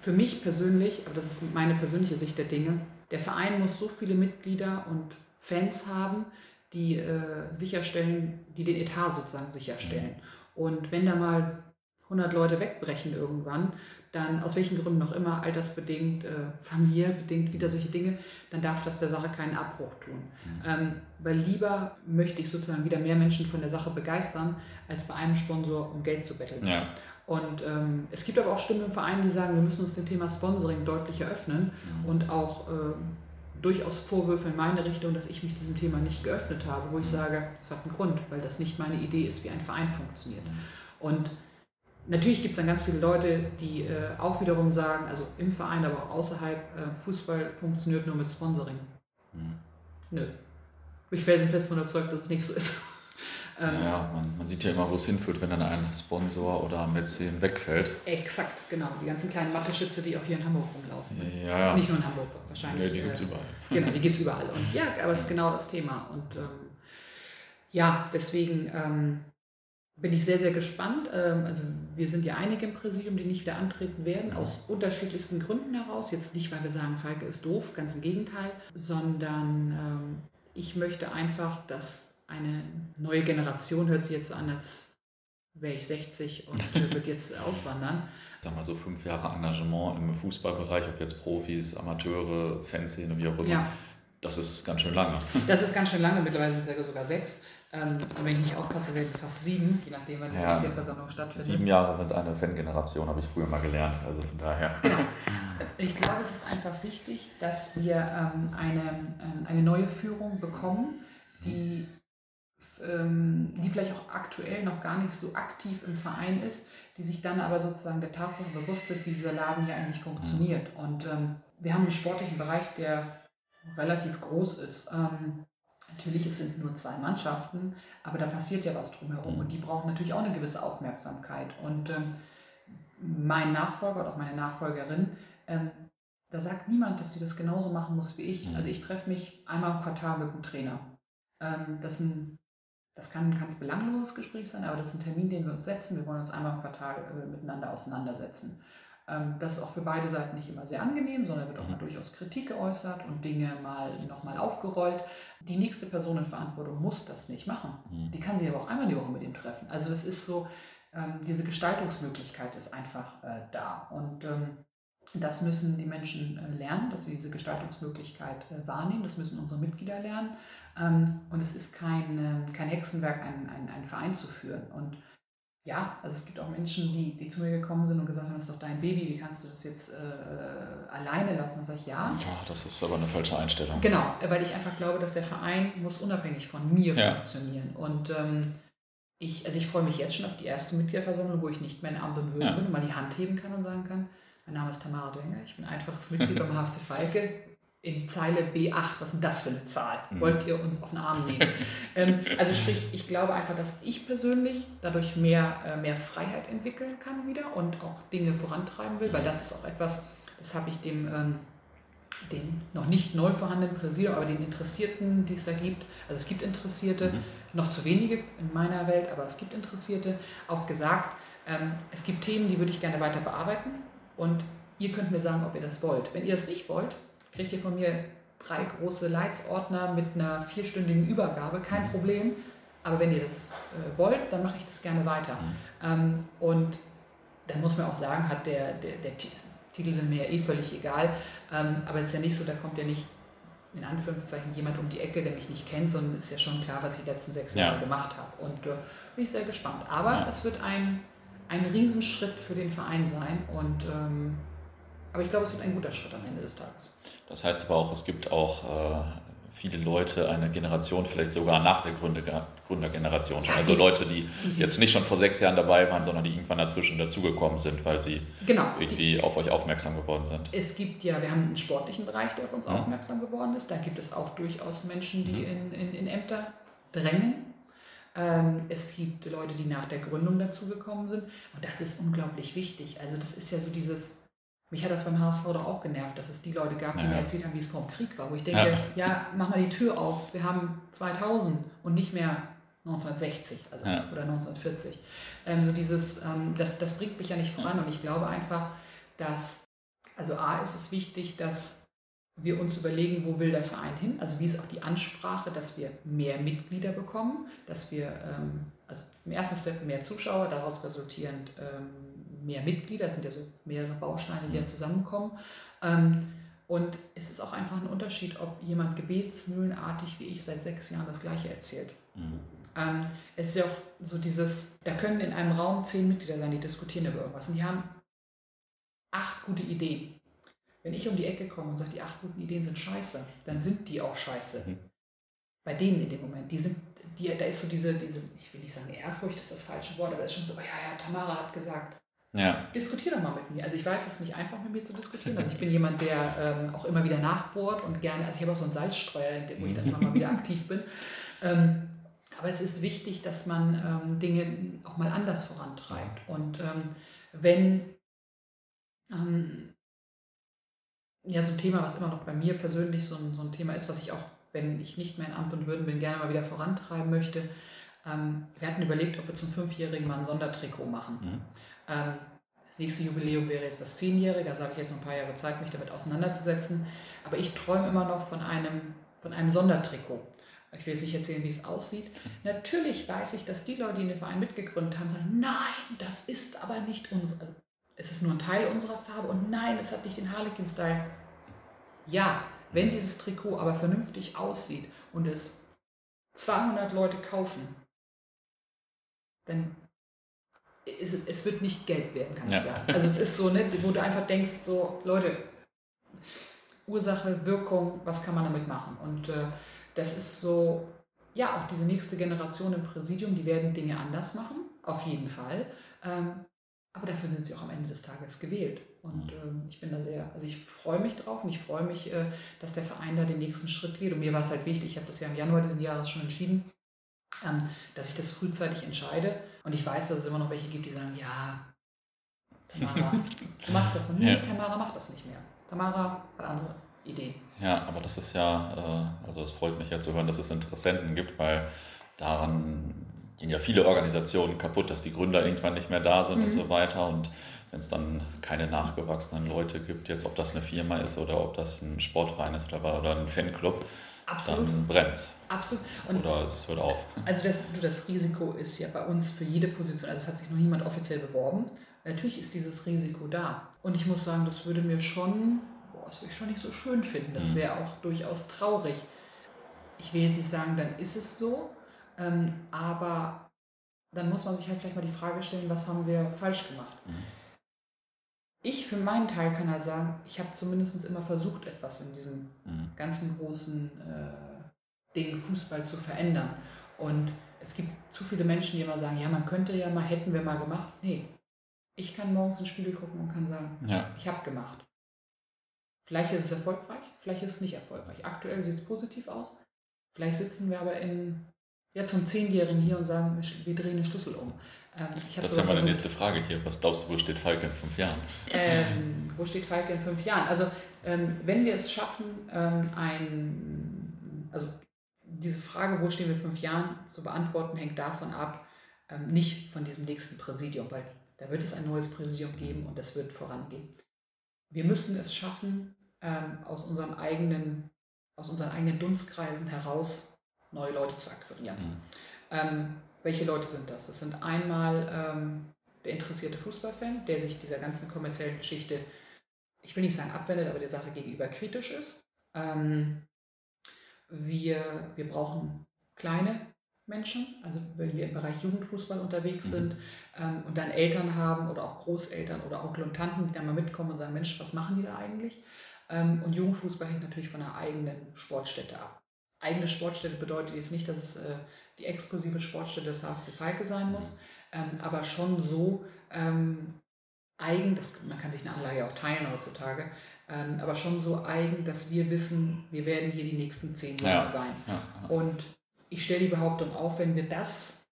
für mich persönlich, aber das ist meine persönliche Sicht der Dinge, der Verein muss so viele Mitglieder und Fans haben, die äh, sicherstellen, die den Etat sozusagen sicherstellen. Mhm. Und wenn da mal 100 Leute wegbrechen irgendwann, dann aus welchen Gründen noch immer, altersbedingt, äh, familiärbedingt, wieder solche Dinge, dann darf das der Sache keinen Abbruch tun. Mhm. Ähm, weil lieber möchte ich sozusagen wieder mehr Menschen von der Sache begeistern, als bei einem Sponsor um Geld zu betteln. Ja. Und ähm, es gibt aber auch Stimmen im Verein, die sagen, wir müssen uns dem Thema Sponsoring deutlich eröffnen mhm. und auch äh, durchaus Vorwürfe in meine Richtung, dass ich mich diesem Thema nicht geöffnet habe, wo ich mhm. sage, das hat einen Grund, weil das nicht meine Idee ist, wie ein Verein funktioniert. Mhm. Und Natürlich gibt es dann ganz viele Leute, die äh, auch wiederum sagen, also im Verein, aber auch außerhalb, äh, Fußball funktioniert nur mit Sponsoring. Mhm. Nö. Ich wäre fest von überzeugt, dass es nicht so ist. ähm, ja, man, man, sieht ja immer, wo es hinführt, wenn dann ein Sponsor oder ein Mäzen wegfällt. Exakt, genau. Die ganzen kleinen Mathe-Schütze, die auch hier in Hamburg rumlaufen. Ja, ja. Nicht nur in Hamburg, wahrscheinlich. Ja, die gibt es äh, überall. Genau, die gibt es überall. Und ja, aber es ist genau das Thema. Und ähm, ja, deswegen ähm, bin ich sehr, sehr gespannt. Ähm, also wir sind ja einige im Präsidium, die nicht wieder antreten werden, aus unterschiedlichsten Gründen heraus. Jetzt nicht, weil wir sagen, Falke ist doof, ganz im Gegenteil, sondern ähm, ich möchte einfach, dass eine neue Generation, hört sich jetzt so an, als wäre ich 60 und wird jetzt auswandern. Sag mal so fünf Jahre Engagement im Fußballbereich, ob jetzt Profis, Amateure, Fanszene, wie auch immer. Ja. Das ist ganz schön lange. Das ist ganz schön lange, mittlerweile sind es ja sogar sechs. Ähm, und wenn ich nicht aufpasse, werden es fast sieben, je nachdem, wann ja, die Medienversammlung stattfindet. Sieben Jahre sind eine Fangeneration, habe ich früher mal gelernt. Also von daher. Genau. Ich glaube, es ist einfach wichtig, dass wir ähm, eine, ähm, eine neue Führung bekommen, die, ähm, die vielleicht auch aktuell noch gar nicht so aktiv im Verein ist, die sich dann aber sozusagen der Tatsache bewusst wird, wie dieser Laden hier eigentlich funktioniert. Mhm. Und ähm, wir haben einen sportlichen Bereich, der relativ groß ist. Ähm, Natürlich, es sind nur zwei Mannschaften, aber da passiert ja was drumherum und die brauchen natürlich auch eine gewisse Aufmerksamkeit. Und ähm, mein Nachfolger oder auch meine Nachfolgerin, ähm, da sagt niemand, dass sie das genauso machen muss wie ich. Mhm. Also ich treffe mich einmal im Quartal mit dem Trainer. Ähm, das, ein, das kann ein ganz belangloses Gespräch sein, aber das ist ein Termin, den wir uns setzen. Wir wollen uns einmal im Quartal äh, miteinander auseinandersetzen. Ähm, das ist auch für beide Seiten nicht immer sehr angenehm, sondern wird auch mal mhm. durchaus Kritik geäußert und Dinge mal nochmal aufgerollt. Die nächste Person in Verantwortung muss das nicht machen. Mhm. Die kann sich aber auch einmal die Woche mit ihm treffen. Also das ist so, ähm, diese Gestaltungsmöglichkeit ist einfach äh, da. Und ähm, das müssen die Menschen äh, lernen, dass sie diese Gestaltungsmöglichkeit äh, wahrnehmen. Das müssen unsere Mitglieder lernen. und es ist kein, kein Hexenwerk, einen, einen, einen Verein zu führen. Und ja, also es gibt auch Menschen, die, die zu mir gekommen sind und gesagt haben, das ist doch dein Baby, wie kannst du das jetzt äh, alleine lassen? Dann sage ich ja. Ja, das ist aber eine falsche Einstellung. Genau, weil ich einfach glaube, dass der Verein muss unabhängig von mir ja. funktionieren. Und ähm, ich, also ich freue mich jetzt schon auf die erste Mitgliederversammlung, wo ich nicht mehr in Amt und Würden ja. bin und mal die Hand heben kann und sagen kann, mein Name ist Tamara Dwenger, ich bin einfaches Mitglied beim HFC Falke, in Zeile B8, was ist denn das für eine Zahl? Mhm. Wollt ihr uns auf den Arm nehmen? ähm, also sprich, ich glaube einfach, dass ich persönlich dadurch mehr, äh, mehr Freiheit entwickeln kann wieder und auch Dinge vorantreiben will, weil mhm. das ist auch etwas, das habe ich dem, ähm, dem noch nicht neu vorhandenen Präsidium, aber den Interessierten, die es da gibt, also es gibt Interessierte, mhm. noch zu wenige in meiner Welt, aber es gibt Interessierte, auch gesagt, ähm, es gibt Themen, die würde ich gerne weiter bearbeiten und ihr könnt mir sagen, ob ihr das wollt. Wenn ihr das nicht wollt, kriegt ihr von mir drei große Leitsordner mit einer vierstündigen Übergabe, kein mhm. Problem. Aber wenn ihr das äh, wollt, dann mache ich das gerne weiter. Mhm. Ähm, und dann muss man auch sagen, hat der, der, der Titel sind mir ja eh völlig egal. Ähm, aber es ist ja nicht so, da kommt ja nicht in Anführungszeichen jemand um die Ecke, der mich nicht kennt, sondern ist ja schon klar, was ich die letzten sechs ja. Jahre gemacht habe. Und äh, bin ich sehr gespannt. Aber ja. es wird ein, ein Riesenschritt für den Verein sein. Und ähm, aber ich glaube, es wird ein guter Schritt am Ende des Tages. Das heißt aber auch, es gibt auch äh, viele Leute, eine Generation, vielleicht sogar nach der Gründer, Gründergeneration schon. Ja, also Leute, die jetzt nicht schon vor sechs Jahren dabei waren, sondern die irgendwann dazwischen dazugekommen sind, weil sie genau, irgendwie die, auf euch aufmerksam geworden sind. Es gibt ja, wir haben einen sportlichen Bereich, der auf uns mhm. aufmerksam geworden ist. Da gibt es auch durchaus Menschen, die mhm. in, in, in Ämter drängen. Ähm, es gibt Leute, die nach der Gründung dazugekommen sind. Und das ist unglaublich wichtig. Also das ist ja so dieses mich hat das beim HSV doch auch genervt, dass es die Leute gab, die ja. mir erzählt haben, wie es vor dem Krieg war. Wo ich denke, ja. ja, mach mal die Tür auf, wir haben 2000 und nicht mehr 1960 also, ja. oder 1940. Ähm, so dieses, ähm, das, das bringt mich ja nicht voran und ich glaube einfach, dass Also A ist es wichtig, dass wir uns überlegen, wo will der Verein hin? Also wie ist auch die Ansprache, dass wir mehr Mitglieder bekommen, dass wir, ähm, also im ersten Step mehr Zuschauer, daraus resultierend ähm, mehr Mitglieder, das sind ja so mehrere Bausteine, die ja mhm. zusammenkommen. Ähm, und es ist auch einfach ein Unterschied, ob jemand gebetsmühlenartig wie ich seit sechs Jahren das Gleiche erzählt. Mhm. Ähm, es ist ja auch so dieses, da können in einem Raum zehn Mitglieder sein, die diskutieren über irgendwas und die haben acht gute Ideen. Wenn ich um die Ecke komme und sage, die acht guten Ideen sind scheiße, dann sind die auch scheiße. Mhm. Bei denen in dem Moment. Die sind, die, da ist so diese, diese, ich will nicht sagen Ehrfurcht, das ist das falsche Wort, aber es ist schon so, oh ja, ja, Tamara hat gesagt. Ja. Diskutier doch mal mit mir. Also ich weiß, es ist nicht einfach mit mir zu diskutieren. Also ich bin jemand, der ähm, auch immer wieder nachbohrt und gerne, also ich habe auch so einen Salzstreuer, wo ich dann immer mal wieder aktiv bin. Ähm, aber es ist wichtig, dass man ähm, Dinge auch mal anders vorantreibt. Und ähm, wenn ähm, ja, so ein Thema, was immer noch bei mir persönlich so ein, so ein Thema ist, was ich auch, wenn ich nicht mehr in Amt und Würden bin, gerne mal wieder vorantreiben möchte. Ähm, wir hatten überlegt, ob wir zum Fünfjährigen mal ein Sondertrikot machen. Ähm, das nächste Jubiläum wäre jetzt das Zehnjährige, also habe ich jetzt noch ein paar Jahre Zeit, mich damit auseinanderzusetzen. Aber ich träume immer noch von einem, von einem Sondertrikot. Ich will jetzt nicht erzählen, wie es aussieht. Natürlich weiß ich, dass die Leute, die den Verein mitgegründet haben, sagen, nein, das ist aber nicht unser, also es ist nur ein Teil unserer Farbe und nein, es hat nicht den Harlequin-Style. Ja, wenn dieses Trikot aber vernünftig aussieht und es 200 Leute kaufen, dann ist es, es wird nicht gelb werden, kann ja. ich sagen. Also es ist so, ne, wo du einfach denkst, so, Leute, Ursache, Wirkung, was kann man damit machen? Und äh, das ist so, ja, auch diese nächste Generation im Präsidium, die werden Dinge anders machen, auf jeden Fall. Ähm, aber dafür sind sie auch am Ende des Tages gewählt. Und mhm. ähm, ich bin da sehr, also ich freue mich drauf und ich freue mich, äh, dass der Verein da den nächsten Schritt geht. Und mir war es halt wichtig, ich habe das ja im Januar diesen Jahres schon entschieden, dass ich das frühzeitig entscheide. Und ich weiß, dass es immer noch welche gibt, die sagen, ja, Tamara, du machst das. Nee, ja. Tamara macht das nicht mehr. Tamara hat andere Ideen. Ja, aber das ist ja, äh, also es freut mich ja zu hören, dass es Interessenten gibt, weil daran gehen ja viele Organisationen kaputt, dass die Gründer irgendwann nicht mehr da sind mhm. und so weiter. Und wenn es dann keine nachgewachsenen Leute gibt, jetzt ob das eine Firma ist oder ob das ein Sportverein ist oder, oder ein Fanclub, Absolut. dann brennt es. Absolut. Und oder es hört auf. Also das, das Risiko ist ja bei uns für jede Position, also es hat sich noch niemand offiziell beworben. Natürlich ist dieses Risiko da. Und ich muss sagen, das würde mir schon, boah, das würde ich schon nicht so schön finden. Das mhm. wäre auch durchaus traurig. Ich will jetzt nicht sagen, dann ist es so, ähm, aber dann muss man sich halt vielleicht mal die Frage stellen, was haben wir falsch gemacht? Mhm. Ich für meinen Teil kann halt sagen, ich habe zumindest immer versucht, etwas in diesem mhm. ganzen großen äh, Ding Fußball zu verändern. Und es gibt zu viele Menschen, die immer sagen, ja, man könnte ja mal, hätten wir mal gemacht. Nee, ich kann morgens ins Spiegel gucken und kann sagen, ja. ich habe gemacht. Vielleicht ist es erfolgreich, vielleicht ist es nicht erfolgreich. Aktuell sieht es positiv aus. Vielleicht sitzen wir aber in ja, zum Zehnjährigen hier und sagen, wir drehen den Schlüssel um. Ähm, das ist ja meine nächste Frage hier. Was glaubst du, wo steht Falke in fünf Jahren? Ähm, wo steht Falke in fünf Jahren? Also, ähm, wenn wir es schaffen, ähm, ein, also diese Frage, wo stehen wir in fünf Jahren, zu beantworten, hängt davon ab, ähm, nicht von diesem nächsten Präsidium, weil da wird es ein neues Präsidium geben und das wird vorangehen. Wir müssen es schaffen, ähm, aus, unserem eigenen, aus unseren eigenen Dunstkreisen heraus neue Leute zu akquirieren. Mhm. Welche Leute sind das? Das sind einmal ähm, der interessierte Fußballfan, der sich dieser ganzen kommerziellen Geschichte, ich will nicht sagen abwendet, aber der Sache gegenüber kritisch ist. Ähm, wir, wir brauchen kleine Menschen, also wenn wir im Bereich Jugendfußball unterwegs mhm. sind ähm, und dann Eltern haben oder auch Großeltern oder Onkel und Tanten, die dann mal mitkommen und sagen, Mensch, was machen die da eigentlich? Ähm, und Jugendfußball hängt natürlich von einer eigenen Sportstätte ab eigene Sportstätte bedeutet jetzt nicht, dass es äh, die exklusive Sportstätte des HFC Falke sein muss, ähm, aber schon so ähm, eigen, das, man kann sich eine Anlage auch teilen heutzutage, ähm, aber schon so eigen, dass wir wissen, wir werden hier die nächsten zehn Jahre ja. sein. Ja, ja. Und ich stelle die Behauptung auf, wenn wir das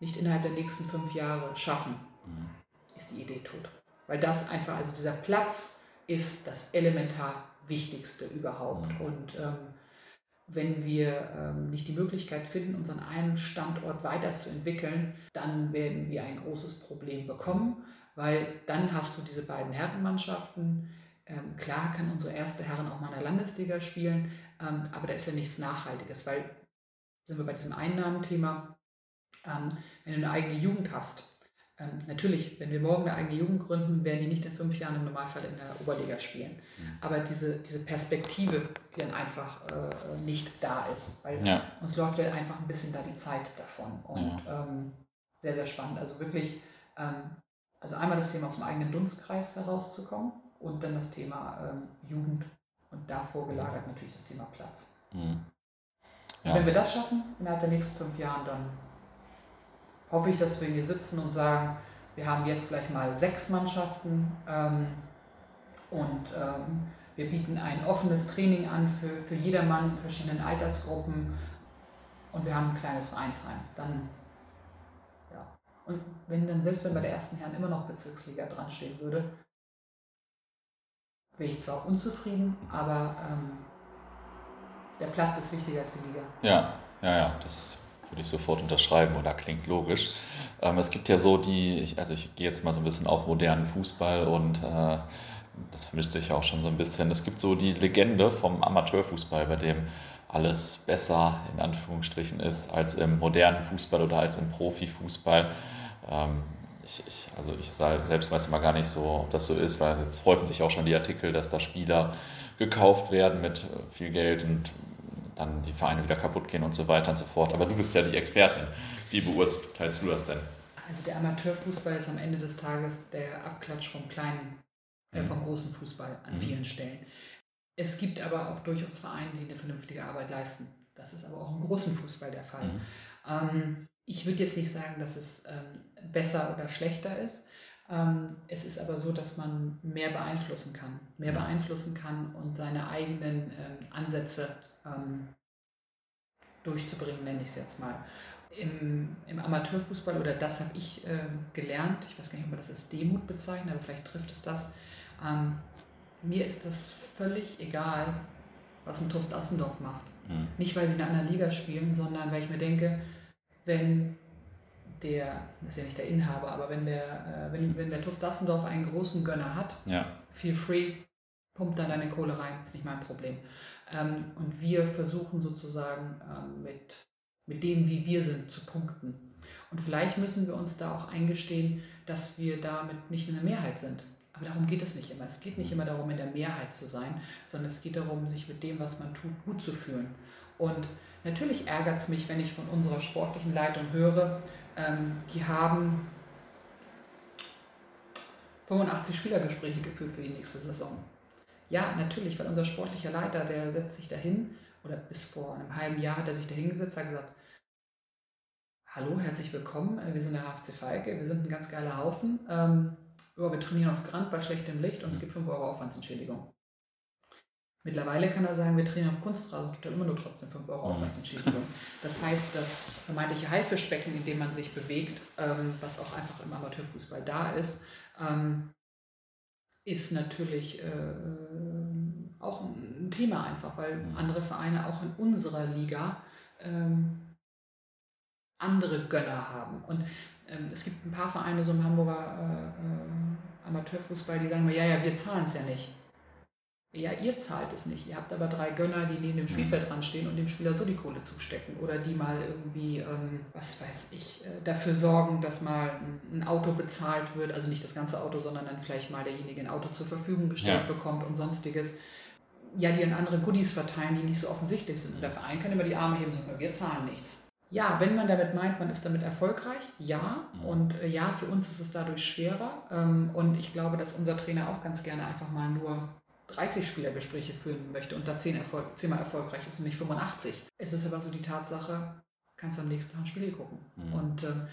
nicht innerhalb der nächsten fünf Jahre schaffen, mhm. ist die Idee tot. Weil das einfach, also dieser Platz ist das elementar Wichtigste überhaupt. Mhm. Und ähm, wenn wir ähm, nicht die Möglichkeit finden, unseren einen Standort weiterzuentwickeln, dann werden wir ein großes Problem bekommen, weil dann hast du diese beiden Herrenmannschaften, Ähm, klar kann unsere erste Herren auch mal in der Landesliga spielen, ähm, aber da ist ja nichts Nachhaltiges, weil sind wir bei diesem Einnahmenthema, ähm, wenn du eine eigene Jugend hast, ähm, natürlich, wenn wir morgen eine eigene Jugend gründen, werden die nicht in fünf Jahren im Normalfall in der Oberliga spielen. Mhm. Aber diese, diese Perspektive, die dann einfach äh, nicht da ist, weil ja. uns läuft ja einfach ein bisschen da die Zeit davon. Und ja. ähm, sehr, sehr spannend. Also wirklich, ähm, also einmal das Thema aus dem eigenen Dunstkreis herauszukommen und dann das Thema ähm, Jugend und davor gelagert natürlich das Thema Platz. Mhm. Ja. Wenn wir das schaffen, innerhalb der nächsten fünf Jahren, dann hoffe ich, dass wir hier sitzen und sagen, wir haben jetzt vielleicht mal sechs Mannschaften ähm, und ähm, wir bieten ein offenes Training an für, für jedermann in verschiedenen Altersgruppen und wir haben ein kleines Vereinsheim. Dann, ja. Und wenn dann, selbst wenn bei der ersten Herren immer noch Bezirksliga dran stehen würde, wäre ich zwar unzufrieden, aber ähm, der Platz ist wichtiger als die Liga. Ja, ja, ja, das würde ich sofort unterschreiben oder klingt logisch. Ähm, es gibt ja so die, ich, also ich gehe jetzt mal so ein bisschen auf modernen Fußball und äh, das vermischt sich ja auch schon so ein bisschen. Es gibt so die Legende vom Amateurfußball, bei dem alles besser in Anführungsstrichen ist als im modernen Fußball oder als im Profifußball. Ähm, ich, ich, also ich selbst weiß immer gar nicht so, ob das so ist, weil jetzt häufen sich auch schon die Artikel, dass da Spieler gekauft werden mit viel Geld und dann die Vereine wieder kaputt gehen und so weiter und so fort. Aber du bist ja die Expertin. Wie beurteilst du das denn? Also der Amateurfußball ist am Ende des Tages der Abklatsch vom kleinen, äh, mhm. vom großen Fußball an mhm. vielen Stellen. Es gibt aber auch durchaus Vereine, die eine vernünftige Arbeit leisten. Das ist aber auch im großen Fußball der Fall. Mhm. Ähm, ich würde jetzt nicht sagen, dass es ähm, besser oder schlechter ist. Ähm, es ist aber so, dass man mehr beeinflussen kann, mehr mhm. beeinflussen kann und seine eigenen ähm, Ansätze ähm, durchzubringen, nenne ich es jetzt mal. Im, Im, Amateurfußball, oder das habe ich äh, gelernt, ich weiß gar nicht, ob man das als Demut bezeichnet, aber vielleicht trifft es das. Ähm, mir ist das völlig egal, was ein Toast Assendorf macht. Mhm. Nicht, weil sie in einer anderen Liga spielen, sondern weil ich mir denke, wenn der, das ist ja nicht der Inhaber, aber wenn der, äh, wenn, wenn der TuS Dassendorf einen großen Gönner hat, ja. feel free, pumpt da deine Kohle rein, ist nicht mein Problem. Ähm, und wir versuchen sozusagen ähm, mit, mit dem, wie wir sind, zu punkten. Und vielleicht müssen wir uns da auch eingestehen, dass wir damit nicht in der Mehrheit sind. Aber darum geht es nicht immer. Es geht nicht immer darum, in der Mehrheit zu sein, sondern es geht darum, sich mit dem, was man tut, gut zu fühlen. Und natürlich ärgert es mich, wenn ich von unserer sportlichen Leitung höre, ähm, die haben 85 Spielergespräche geführt für die nächste Saison. Ja, natürlich, weil unser sportlicher Leiter, der setzt sich dahin, oder bis vor einem halben Jahr hat er sich dahin gesetzt, hat gesagt, hallo, herzlich willkommen, wir sind der HFC Falke, wir sind ein ganz geiler Haufen. Ähm, wir trainieren auf Grand bei schlechtem Licht und es gibt 5 Euro Aufwandsentschädigung. Mittlerweile kann er sagen, wir trainieren auf Kunstrasen, gibt er immer nur trotzdem 5 Euro mhm. Aufwandsentschädigung. Das heißt, das vermeintliche Haifischbecken, in dem man sich bewegt, ähm, was auch einfach im Amateurfußball da ist, ähm, ist natürlich äh, auch ein Thema einfach, weil mhm. andere Vereine auch in unserer Liga ähm, andere Gönner haben. Und ähm, es gibt ein paar Vereine, so im Hamburger äh, äh, Amateurfußball, die sagen mir, ja, ja, wir zahlen es ja nicht. Ja, ihr zahlt es nicht. Ihr habt aber drei Gönner, die neben dem mhm. Spielfeld dran stehen und dem Spieler so die Kohle zustecken. Oder die mal irgendwie, ähm, was weiß ich, äh, dafür sorgen, dass mal ein Auto bezahlt wird. Also nicht das ganze Auto, sondern dann vielleicht mal derjenige ein Auto zur Verfügung gestellt ja. bekommt und sonstiges. Ja, die an andere Goodies verteilen, die nicht so offensichtlich sind. Und der Verein kann immer die Arme heben und sagen, wir zahlen nichts. Ja, wenn man damit meint, man ist damit erfolgreich, ja. Mhm. Und äh, ja, für uns ist es dadurch schwerer. Ähm, und ich glaube, dass unser Trainer auch ganz gerne einfach mal nur 30 Spielergespräche führen möchte und da 10 Erfolg, 10 Mal erfolgreich ist und nicht 85. Es ist aber so die Tatsache, kannst du am nächsten Tag ein Spiel gucken. Mhm. Und ähm,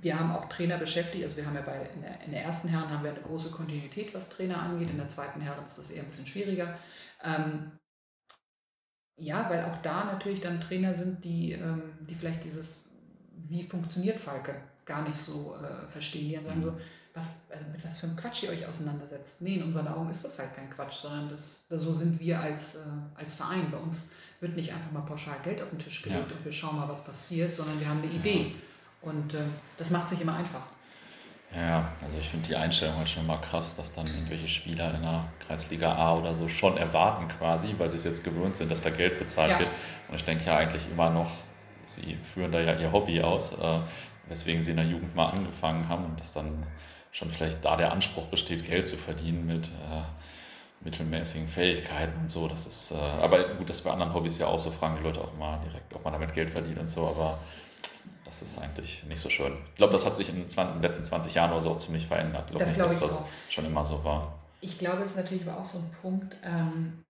wir haben auch Trainer beschäftigt, also wir haben ja bei, in der, in der, ersten Herren haben wir eine große Kontinuität, was Trainer angeht, in der zweiten Herren ist das eher ein bisschen schwieriger. Ähm, ja, weil auch da natürlich dann Trainer sind, die, ähm, die vielleicht dieses, wie funktioniert Falke, gar nicht so äh, verstehen, die dann sagen mhm. so, was, also mit was für einem Quatsch ihr euch auseinandersetzt. Nee, in unseren Augen ist das halt kein Quatsch, sondern das, so sind wir als, äh, als Verein. Bei uns wird nicht einfach mal pauschal Geld auf den Tisch gelegt ja. und wir schauen mal, was passiert, sondern wir haben eine Idee. Und äh, das macht sich immer einfach. Ja, also ich finde die Einstellung halt schon mal krass, dass dann irgendwelche Spieler in der Kreisliga A oder so schon erwarten quasi, weil sie es jetzt gewöhnt sind, dass da Geld bezahlt Ja. wird. Und ich denke ja eigentlich immer noch, sie führen da ja ihr Hobby aus, äh, weswegen sie in der Jugend mal angefangen haben und dass dann schon vielleicht da der Anspruch besteht, Geld zu verdienen mit äh, mittelmäßigen Fähigkeiten und so. Das ist, äh, aber gut, das ist bei anderen Hobbys ja auch so, fragen die Leute auch mal direkt, ob man damit Geld verdient und so, aber das ist eigentlich nicht so schön. Ich glaube, das hat sich in den 20, letzten 20 Jahren oder so auch ziemlich verändert. Ich glaube Das nicht, glaube dass das auch. schon immer so war. Ich glaube, es ist natürlich aber auch so ein Punkt, ähm,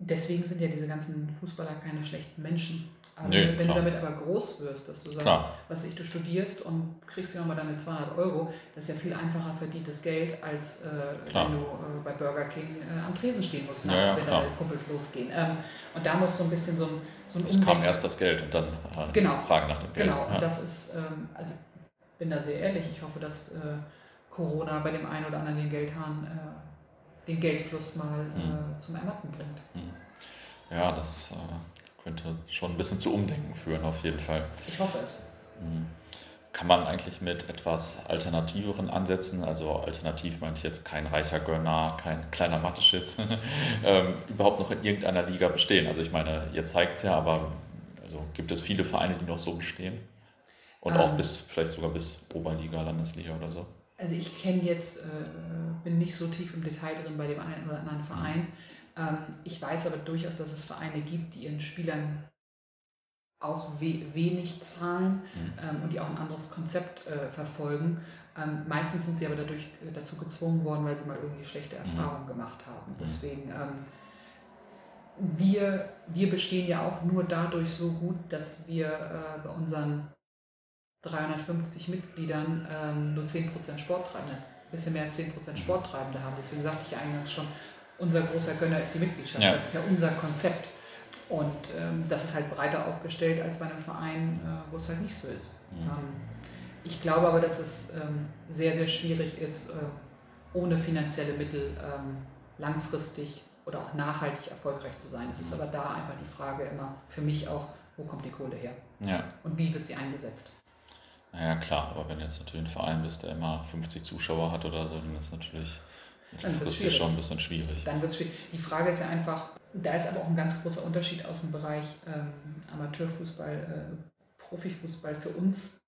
deswegen sind ja diese ganzen Fußballer keine schlechten Menschen. Aber Nee, wenn, wenn du klar. damit aber groß wirst, dass du sagst, Klar. was ich, du studierst und kriegst ja nochmal deine 200 Euro, das ist ja viel einfacher verdientes Geld, als äh, Klar. wenn du äh, bei Burger King äh, am Tresen stehen musst, Ja, nachts, ja, wenn klar. deine Kumpels losgehen. Ähm, und da muss so ein bisschen so ein, so ein Es kam Umdenken- erst das Geld und dann äh, Genau. die Frage nach dem Geld. Genau, ja. und das ist, ähm, also ich bin da sehr ehrlich, ich hoffe, dass äh, Corona bei dem einen oder anderen den Geldhahn, äh, den Geldfluss mal Mhm. äh, zum Ermatten bringt. Hm. ja, das äh, könnte schon ein bisschen zu Umdenken führen, auf jeden Fall. Ich hoffe es. Hm. Kann man eigentlich mit etwas alternativeren Ansätzen, also alternativ meine ich jetzt kein reicher Gönner, kein kleiner Mathe-Schitz, ähm, überhaupt noch in irgendeiner Liga bestehen? Also ich meine, ihr zeigt es ja, aber also gibt es viele Vereine, die noch so bestehen? Und auch Ähm. bis, vielleicht sogar bis Oberliga, Landesliga oder so? Also ich kenne jetzt, äh, bin nicht so tief im Detail drin bei dem einen oder anderen Verein. Ähm, ich weiß aber durchaus, dass es Vereine gibt, die ihren Spielern auch we wenig zahlen Hm. ähm, und die auch ein anderes Konzept äh, verfolgen. Ähm, meistens sind sie aber dadurch äh, dazu gezwungen worden, weil sie mal irgendwie schlechte Mhm. Erfahrungen gemacht haben. Deswegen, ähm, wir, wir bestehen ja auch nur dadurch so gut, dass wir äh, bei unseren 350 Mitgliedern ähm, nur 10% Sporttreibende, ein bisschen mehr als 10% Sporttreibende haben. Deswegen sagte ich ja eingangs schon, unser großer Gönner ist die Mitgliedschaft. Ja. Das ist ja unser Konzept. Und ähm, das ist halt breiter aufgestellt als bei einem Verein, äh, wo es halt nicht so ist. Mhm. Ähm, ich glaube aber, dass es ähm, sehr, sehr schwierig ist, ähm, ohne finanzielle Mittel ähm, langfristig oder auch nachhaltig erfolgreich zu sein. Es ist aber da einfach die Frage immer für mich auch, wo kommt die Kohle her Ja, und wie wird sie eingesetzt? Naja, klar, aber wenn du jetzt natürlich ein Verein bist, der immer 50 Zuschauer hat oder so, dann ist natürlich Dann wird's mittelfristig schon ein bisschen schwierig. Dann wird es schwierig. Die Frage ist ja einfach, da ist aber auch ein ganz großer Unterschied aus dem Bereich ähm, Amateurfußball, äh, Profifußball für uns,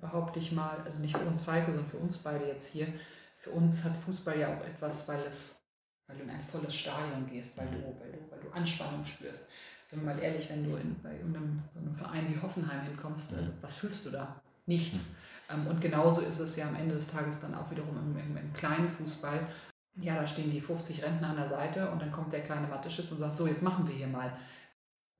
behaupte ich mal, also nicht für uns Falke, sondern für uns beide jetzt hier. Für uns hat Fußball ja auch etwas, weil es, weil du in ein volles Stadion gehst, weil du, weil du, weil du Anspannung spürst. Sind wir mal ehrlich, wenn du in, bei irgendeinem so einem Verein wie Hoffenheim hinkommst, äh, Mhm. was fühlst du da? Nichts. Ähm, und genauso ist es ja am Ende des Tages dann auch wiederum im, im, im kleinen Fußball. Ja, da stehen die 50 Rentner an der Seite und dann kommt der kleine Mathe-Schütz und sagt, so, jetzt machen wir hier mal.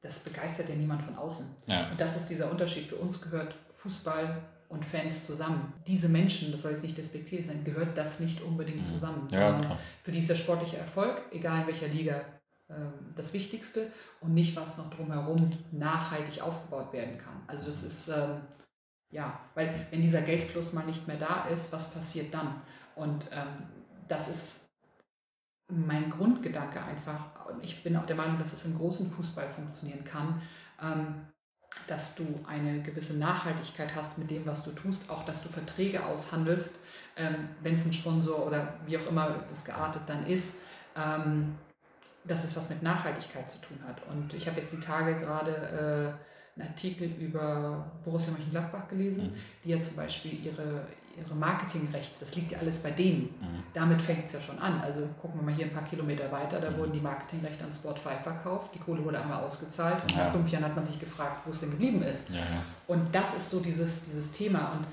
Das begeistert ja niemand von außen. Ja, Und das ist dieser Unterschied. Für uns gehört Fußball und Fans zusammen. Diese Menschen, das soll jetzt nicht despektierlich sein, gehört das nicht unbedingt Mhm. zusammen. ja, für die ist der sportliche Erfolg, egal in welcher Liga, ähm, das Wichtigste und nicht, was noch drumherum nachhaltig aufgebaut werden kann. Also das ist, ähm, ja, weil wenn dieser Geldfluss mal nicht mehr da ist, was passiert dann? Und ähm, das ist mein Grundgedanke einfach. Und ich bin auch der Meinung, dass es im großen Fußball funktionieren kann, ähm, dass du eine gewisse Nachhaltigkeit hast mit dem, was du tust, auch dass du Verträge aushandelst, ähm, wenn es ein Sponsor oder wie auch immer das geartet dann ist, ähm, dass es was mit Nachhaltigkeit zu tun hat. Und ich habe jetzt die Tage gerade äh, einen Artikel über Borussia Mönchengladbach gelesen, Mhm. die ja zum Beispiel ihre, ihre Marketingrechte, das liegt ja alles bei denen. Mhm. Damit fängt es ja schon an. Also gucken wir mal hier ein paar Kilometer weiter, da Mhm. wurden die Marketingrechte an 5 verkauft, die Kohle wurde einmal ausgezahlt und Ja. nach fünf Jahren hat man sich gefragt, wo es denn geblieben ist. Ja, ja. Und das ist so dieses, dieses Thema. Und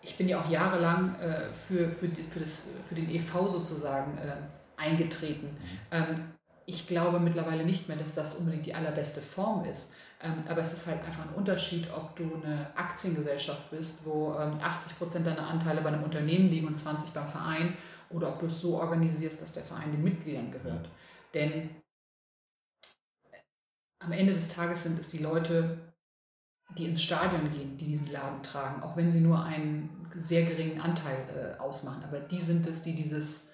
ich bin ja auch jahrelang äh, für, für, für, das, für den EV sozusagen äh, eingetreten. Mhm. Ähm, ich glaube mittlerweile nicht mehr, dass das unbedingt die allerbeste Form ist. Ähm, aber es ist halt einfach ein Unterschied, ob du eine Aktiengesellschaft bist, wo ähm, 80% deiner Anteile bei einem Unternehmen liegen und 20% beim Verein, oder ob du es so organisierst, dass der Verein den Mitgliedern gehört. Denn am Ende des Tages sind es die Leute, die ins Stadion gehen, die diesen Laden tragen, auch wenn sie nur einen sehr geringen Anteil äh, ausmachen. Aber die sind es, die dieses,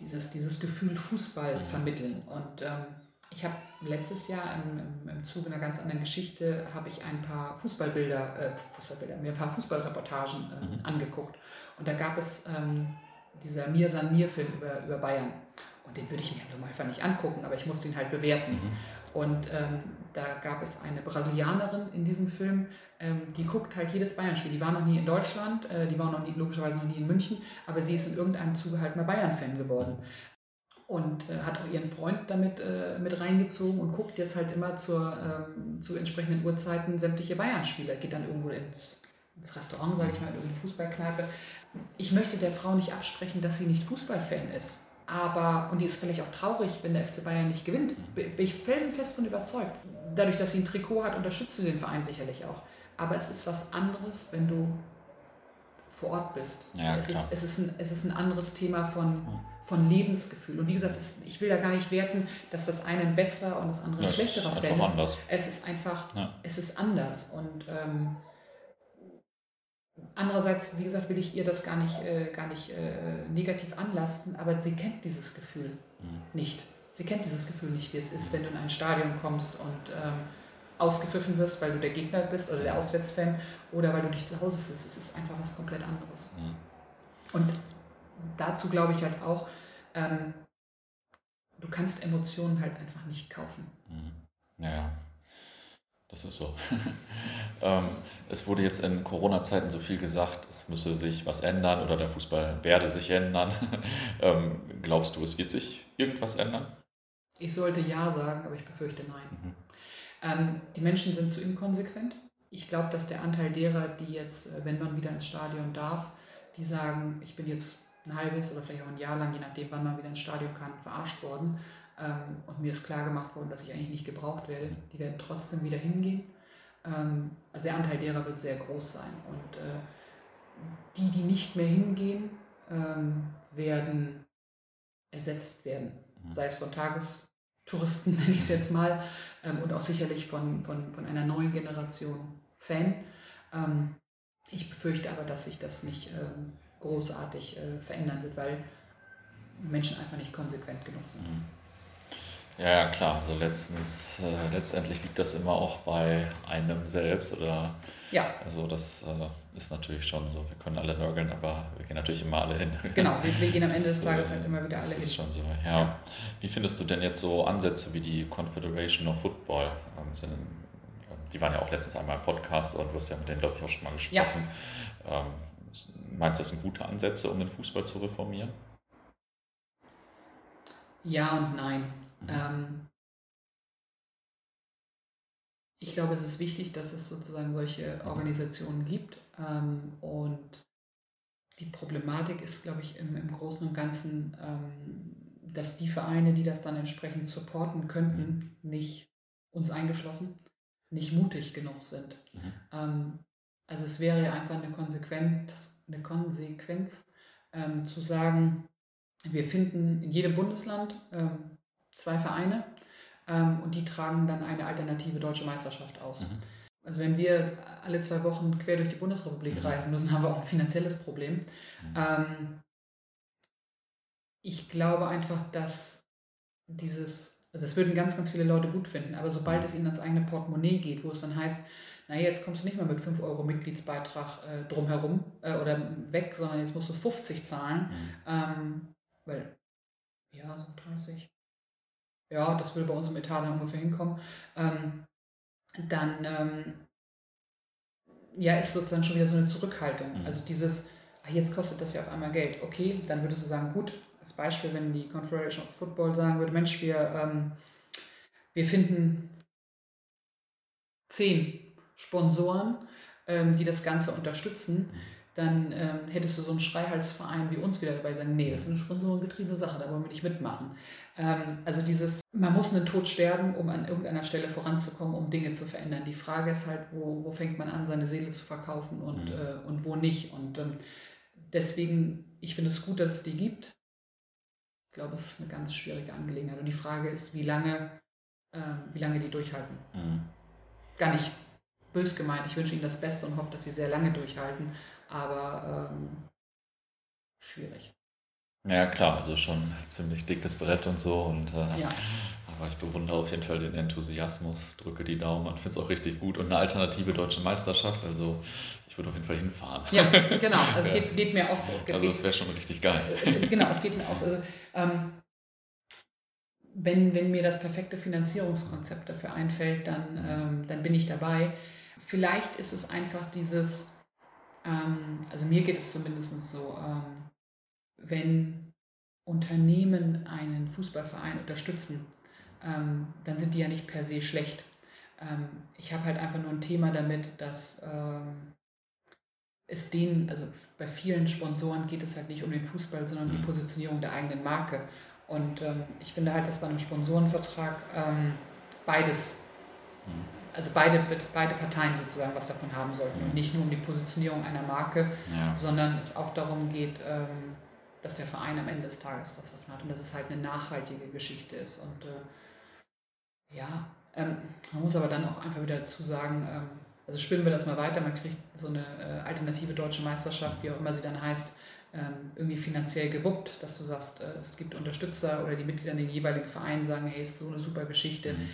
dieses, dieses Gefühl Fußball Mhm. vermitteln. Und ähm, ich habe letztes Jahr im, im, im Zuge einer ganz anderen Geschichte habe ich ein paar Fußballbilder, äh, Fußballbilder, mir ein paar Fußballreportagen äh, mhm. angeguckt. Und da gab es ähm, dieser Mir San Mir Film über, über Bayern. Und den würde ich mir einfach nicht angucken, aber ich musste ihn halt bewerten. Mhm. Und ähm, da gab es eine Brasilianerin in diesem Film, ähm, die guckt halt jedes Bayern-Spiel. Die war noch nie in Deutschland, äh, die war noch nie, logischerweise noch nie in München, aber sie ist in irgendeinem Zuge halt mal Bayern-Fan geworden und äh, hat auch ihren Freund damit äh, mit reingezogen und guckt jetzt halt immer zur, ähm, zu entsprechenden Uhrzeiten sämtliche Bayern-Spiele. Geht dann irgendwo ins, ins Restaurant, sage ich mal, in irgendeine Fußballkneipe. Ich möchte der Frau nicht absprechen, dass sie nicht Fußballfan ist. Aber, und die ist vielleicht auch traurig, wenn der FC Bayern nicht gewinnt. Bin ich felsenfest von überzeugt. Dadurch, dass sie ein Trikot hat, unterstützt sie den Verein sicherlich auch. Aber es ist was anderes, wenn du vor Ort bist. Ja, es, ist, es, ist ein, es ist ein anderes Thema von, von Lebensgefühl. Und wie gesagt, das, ich will da gar nicht werten, dass das eine ein besserer und das andere ein schlechterer Fan ist. Anders. Es ist einfach, ja. es ist anders. Und ähm, andererseits, wie gesagt, will ich ihr das gar nicht, äh, gar nicht äh, negativ anlasten, aber sie kennt dieses Gefühl mhm. nicht. Sie kennt dieses Gefühl nicht, wie es ist, wenn du in ein Stadion kommst und ähm, ausgepfiffen wirst, weil du der Gegner bist oder der Auswärtsfan oder weil du dich zu Hause fühlst. Es ist einfach was komplett anderes. Mhm. Und dazu glaube ich halt auch, ähm, du kannst Emotionen halt einfach nicht kaufen. Mhm. Ja, das ist so. ähm, es wurde jetzt in Corona-Zeiten so viel gesagt, es müsse sich was ändern oder der Fußball werde sich ändern. ähm, glaubst du, es wird sich irgendwas ändern? Ich sollte ja sagen, aber ich befürchte nein. Mhm. Ähm, die Menschen sind zu inkonsequent. Ich glaube, dass der Anteil derer, die jetzt, äh, wenn man wieder ins Stadion darf, die sagen, ich bin jetzt ein halbes oder vielleicht auch ein Jahr lang, je nachdem, wann man wieder ins Stadion kann, verarscht worden ähm, und mir ist klar gemacht worden, dass ich eigentlich nicht gebraucht werde. Die werden trotzdem wieder hingehen. Ähm, also der Anteil derer wird sehr groß sein. Und äh, die, die nicht mehr hingehen, ähm, werden ersetzt werden. Mhm. Sei es von Tages Touristen, nenne ich es jetzt mal, und auch sicherlich von, von, von einer neuen Generation Fan. Ich befürchte aber, dass sich das nicht großartig äh, verändern wird, weil Menschen einfach nicht konsequent genug sind. Mhm. Ja, ja, klar. Also letztens, äh, letztendlich liegt das immer auch bei einem selbst oder ja. Also das äh, ist natürlich schon so. Wir können alle nörgeln, aber wir gehen natürlich immer alle hin. Genau, wir, wir gehen am Ende das, des Tages halt immer wieder alle hin. Das ist schon so, ja. ja. Wie findest du denn jetzt so Ansätze wie die Confederation of Football? Ähm, sind, die waren ja auch letztens einmal im Podcast und du hast ja mit denen, glaube ich, auch schon mal gesprochen. Ja. Ähm, meinst du, das sind gute Ansätze, um den Fußball zu reformieren? Ja und nein. Mhm. Ähm, ich glaube, es ist wichtig, dass es sozusagen solche mhm. Organisationen gibt. Ähm, und die Problematik ist, glaube ich, im, im Großen und Ganzen, ähm, dass die Vereine, die das dann entsprechend supporten könnten, mhm. nicht uns eingeschlossen, nicht mutig genug sind. Mhm. Ähm, also es wäre ja einfach eine Konsequenz, eine Konsequenz ähm, zu sagen, wir finden in jedem Bundesland ähm, zwei Vereine ähm, und die tragen dann eine alternative deutsche Meisterschaft aus. Mhm. Also wenn wir alle zwei Wochen quer durch die Bundesrepublik mhm. reisen müssen, haben wir auch ein finanzielles Problem. Mhm. Ähm, ich glaube einfach, dass dieses, also es würden ganz, ganz viele Leute gut finden, aber sobald mhm. es ihnen ans eigene Portemonnaie geht, wo es dann heißt, naja, jetzt kommst du nicht mehr mit 5 Euro Mitgliedsbeitrag äh, drumherum äh, oder weg, sondern jetzt musst du 50 zahlen, mhm. ähm, weil, ja, so 30, ja, das würde bei uns im Etat dann ungefähr hinkommen, ähm, dann ähm, ja, ist sozusagen schon wieder so eine Zurückhaltung. Mhm. Also dieses, ach, jetzt kostet das ja auf einmal Geld. Okay, dann würdest du sagen, gut, als Beispiel, wenn die Confederation of Football sagen würde, Mensch, wir, ähm, wir finden zehn Sponsoren, ähm, die das Ganze unterstützen. Mhm dann ähm, hättest du so einen Schreihalsverein wie uns wieder dabei sagen, nee, das ist eine sponsorengetriebene Sache, da wollen wir nicht mitmachen. Ähm, also dieses, man muss einen Tod sterben, um an irgendeiner Stelle voranzukommen, um Dinge zu verändern. Die Frage ist halt, wo, wo fängt man an, seine Seele zu verkaufen und, mhm. äh, und wo nicht. Und ähm, deswegen, ich finde es gut, dass es die gibt. Ich glaube, es ist eine ganz schwierige Angelegenheit. Und die Frage ist, wie lange, äh, wie lange die durchhalten. Mhm. Gar nicht bös gemeint. Ich wünsche ihnen das Beste und hoffe, dass sie sehr lange durchhalten aber ähm, schwierig. Ja, klar, also schon ziemlich dickes Brett und so und äh, ja. aber ich bewundere auf jeden Fall den Enthusiasmus, drücke die Daumen und finde es auch richtig gut. Und eine alternative deutsche Meisterschaft, also ich würde auf jeden Fall hinfahren. Ja, genau, also ja. Geht, geht, mir auch so. Also das wäre schon richtig geil. Äh, genau, es geht mir auch so. Also, ähm, wenn, wenn mir das perfekte Finanzierungskonzept dafür einfällt, dann, ähm, dann bin ich dabei. Vielleicht ist es einfach dieses, ähm, also mir geht es zumindest so, ähm, wenn Unternehmen einen Fußballverein unterstützen, ähm, dann sind die ja nicht per se schlecht. Ähm, ich habe halt einfach nur ein Thema damit, dass ähm, es denen, also bei vielen Sponsoren geht es halt nicht um den Fußball, sondern die mhm. Positionierung der eigenen Marke. Und ähm, ich finde halt, dass bei einem Sponsorenvertrag beides, mhm. Also beide, beide Parteien sozusagen was davon haben sollten. Und mhm. nicht nur um die Positionierung einer Marke, ja. sondern es auch darum geht, ähm, dass der Verein am Ende des Tages was davon hat und dass es halt eine nachhaltige Geschichte ist. Und äh, ja, ähm, man muss aber dann auch einfach wieder dazu sagen, ähm, also spinnen wir das mal weiter, man kriegt so eine äh, alternative deutsche Meisterschaft, wie auch immer sie dann heißt, ähm, irgendwie finanziell gewuppt, dass du sagst, äh, es gibt Unterstützer oder die Mitglieder in den jeweiligen Vereinen sagen, hey, ist so eine super Geschichte. Mhm.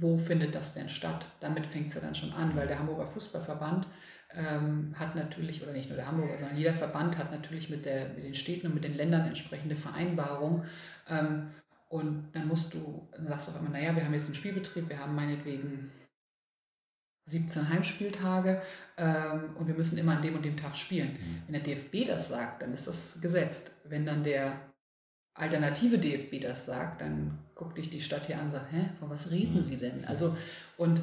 Wo findet das denn statt? Damit fängt es ja dann schon an, weil der Hamburger Fußballverband ähm, hat natürlich, oder nicht nur der Hamburger, sondern jeder Verband hat natürlich mit, der, mit den Städten und mit den Ländern entsprechende Vereinbarungen. Ähm, und dann musst du, dann sagst du auf einmal, naja, wir haben jetzt einen Spielbetrieb, wir haben meinetwegen 17 Heimspieltage ähm, und wir müssen immer an dem und dem Tag spielen. Mhm. Wenn der DFB das sagt, dann ist das gesetzt. Wenn dann der alternative DFB das sagt, dann guckt dich die Stadt hier an und sagt, hä, von was reden mhm. Sie denn? Also, und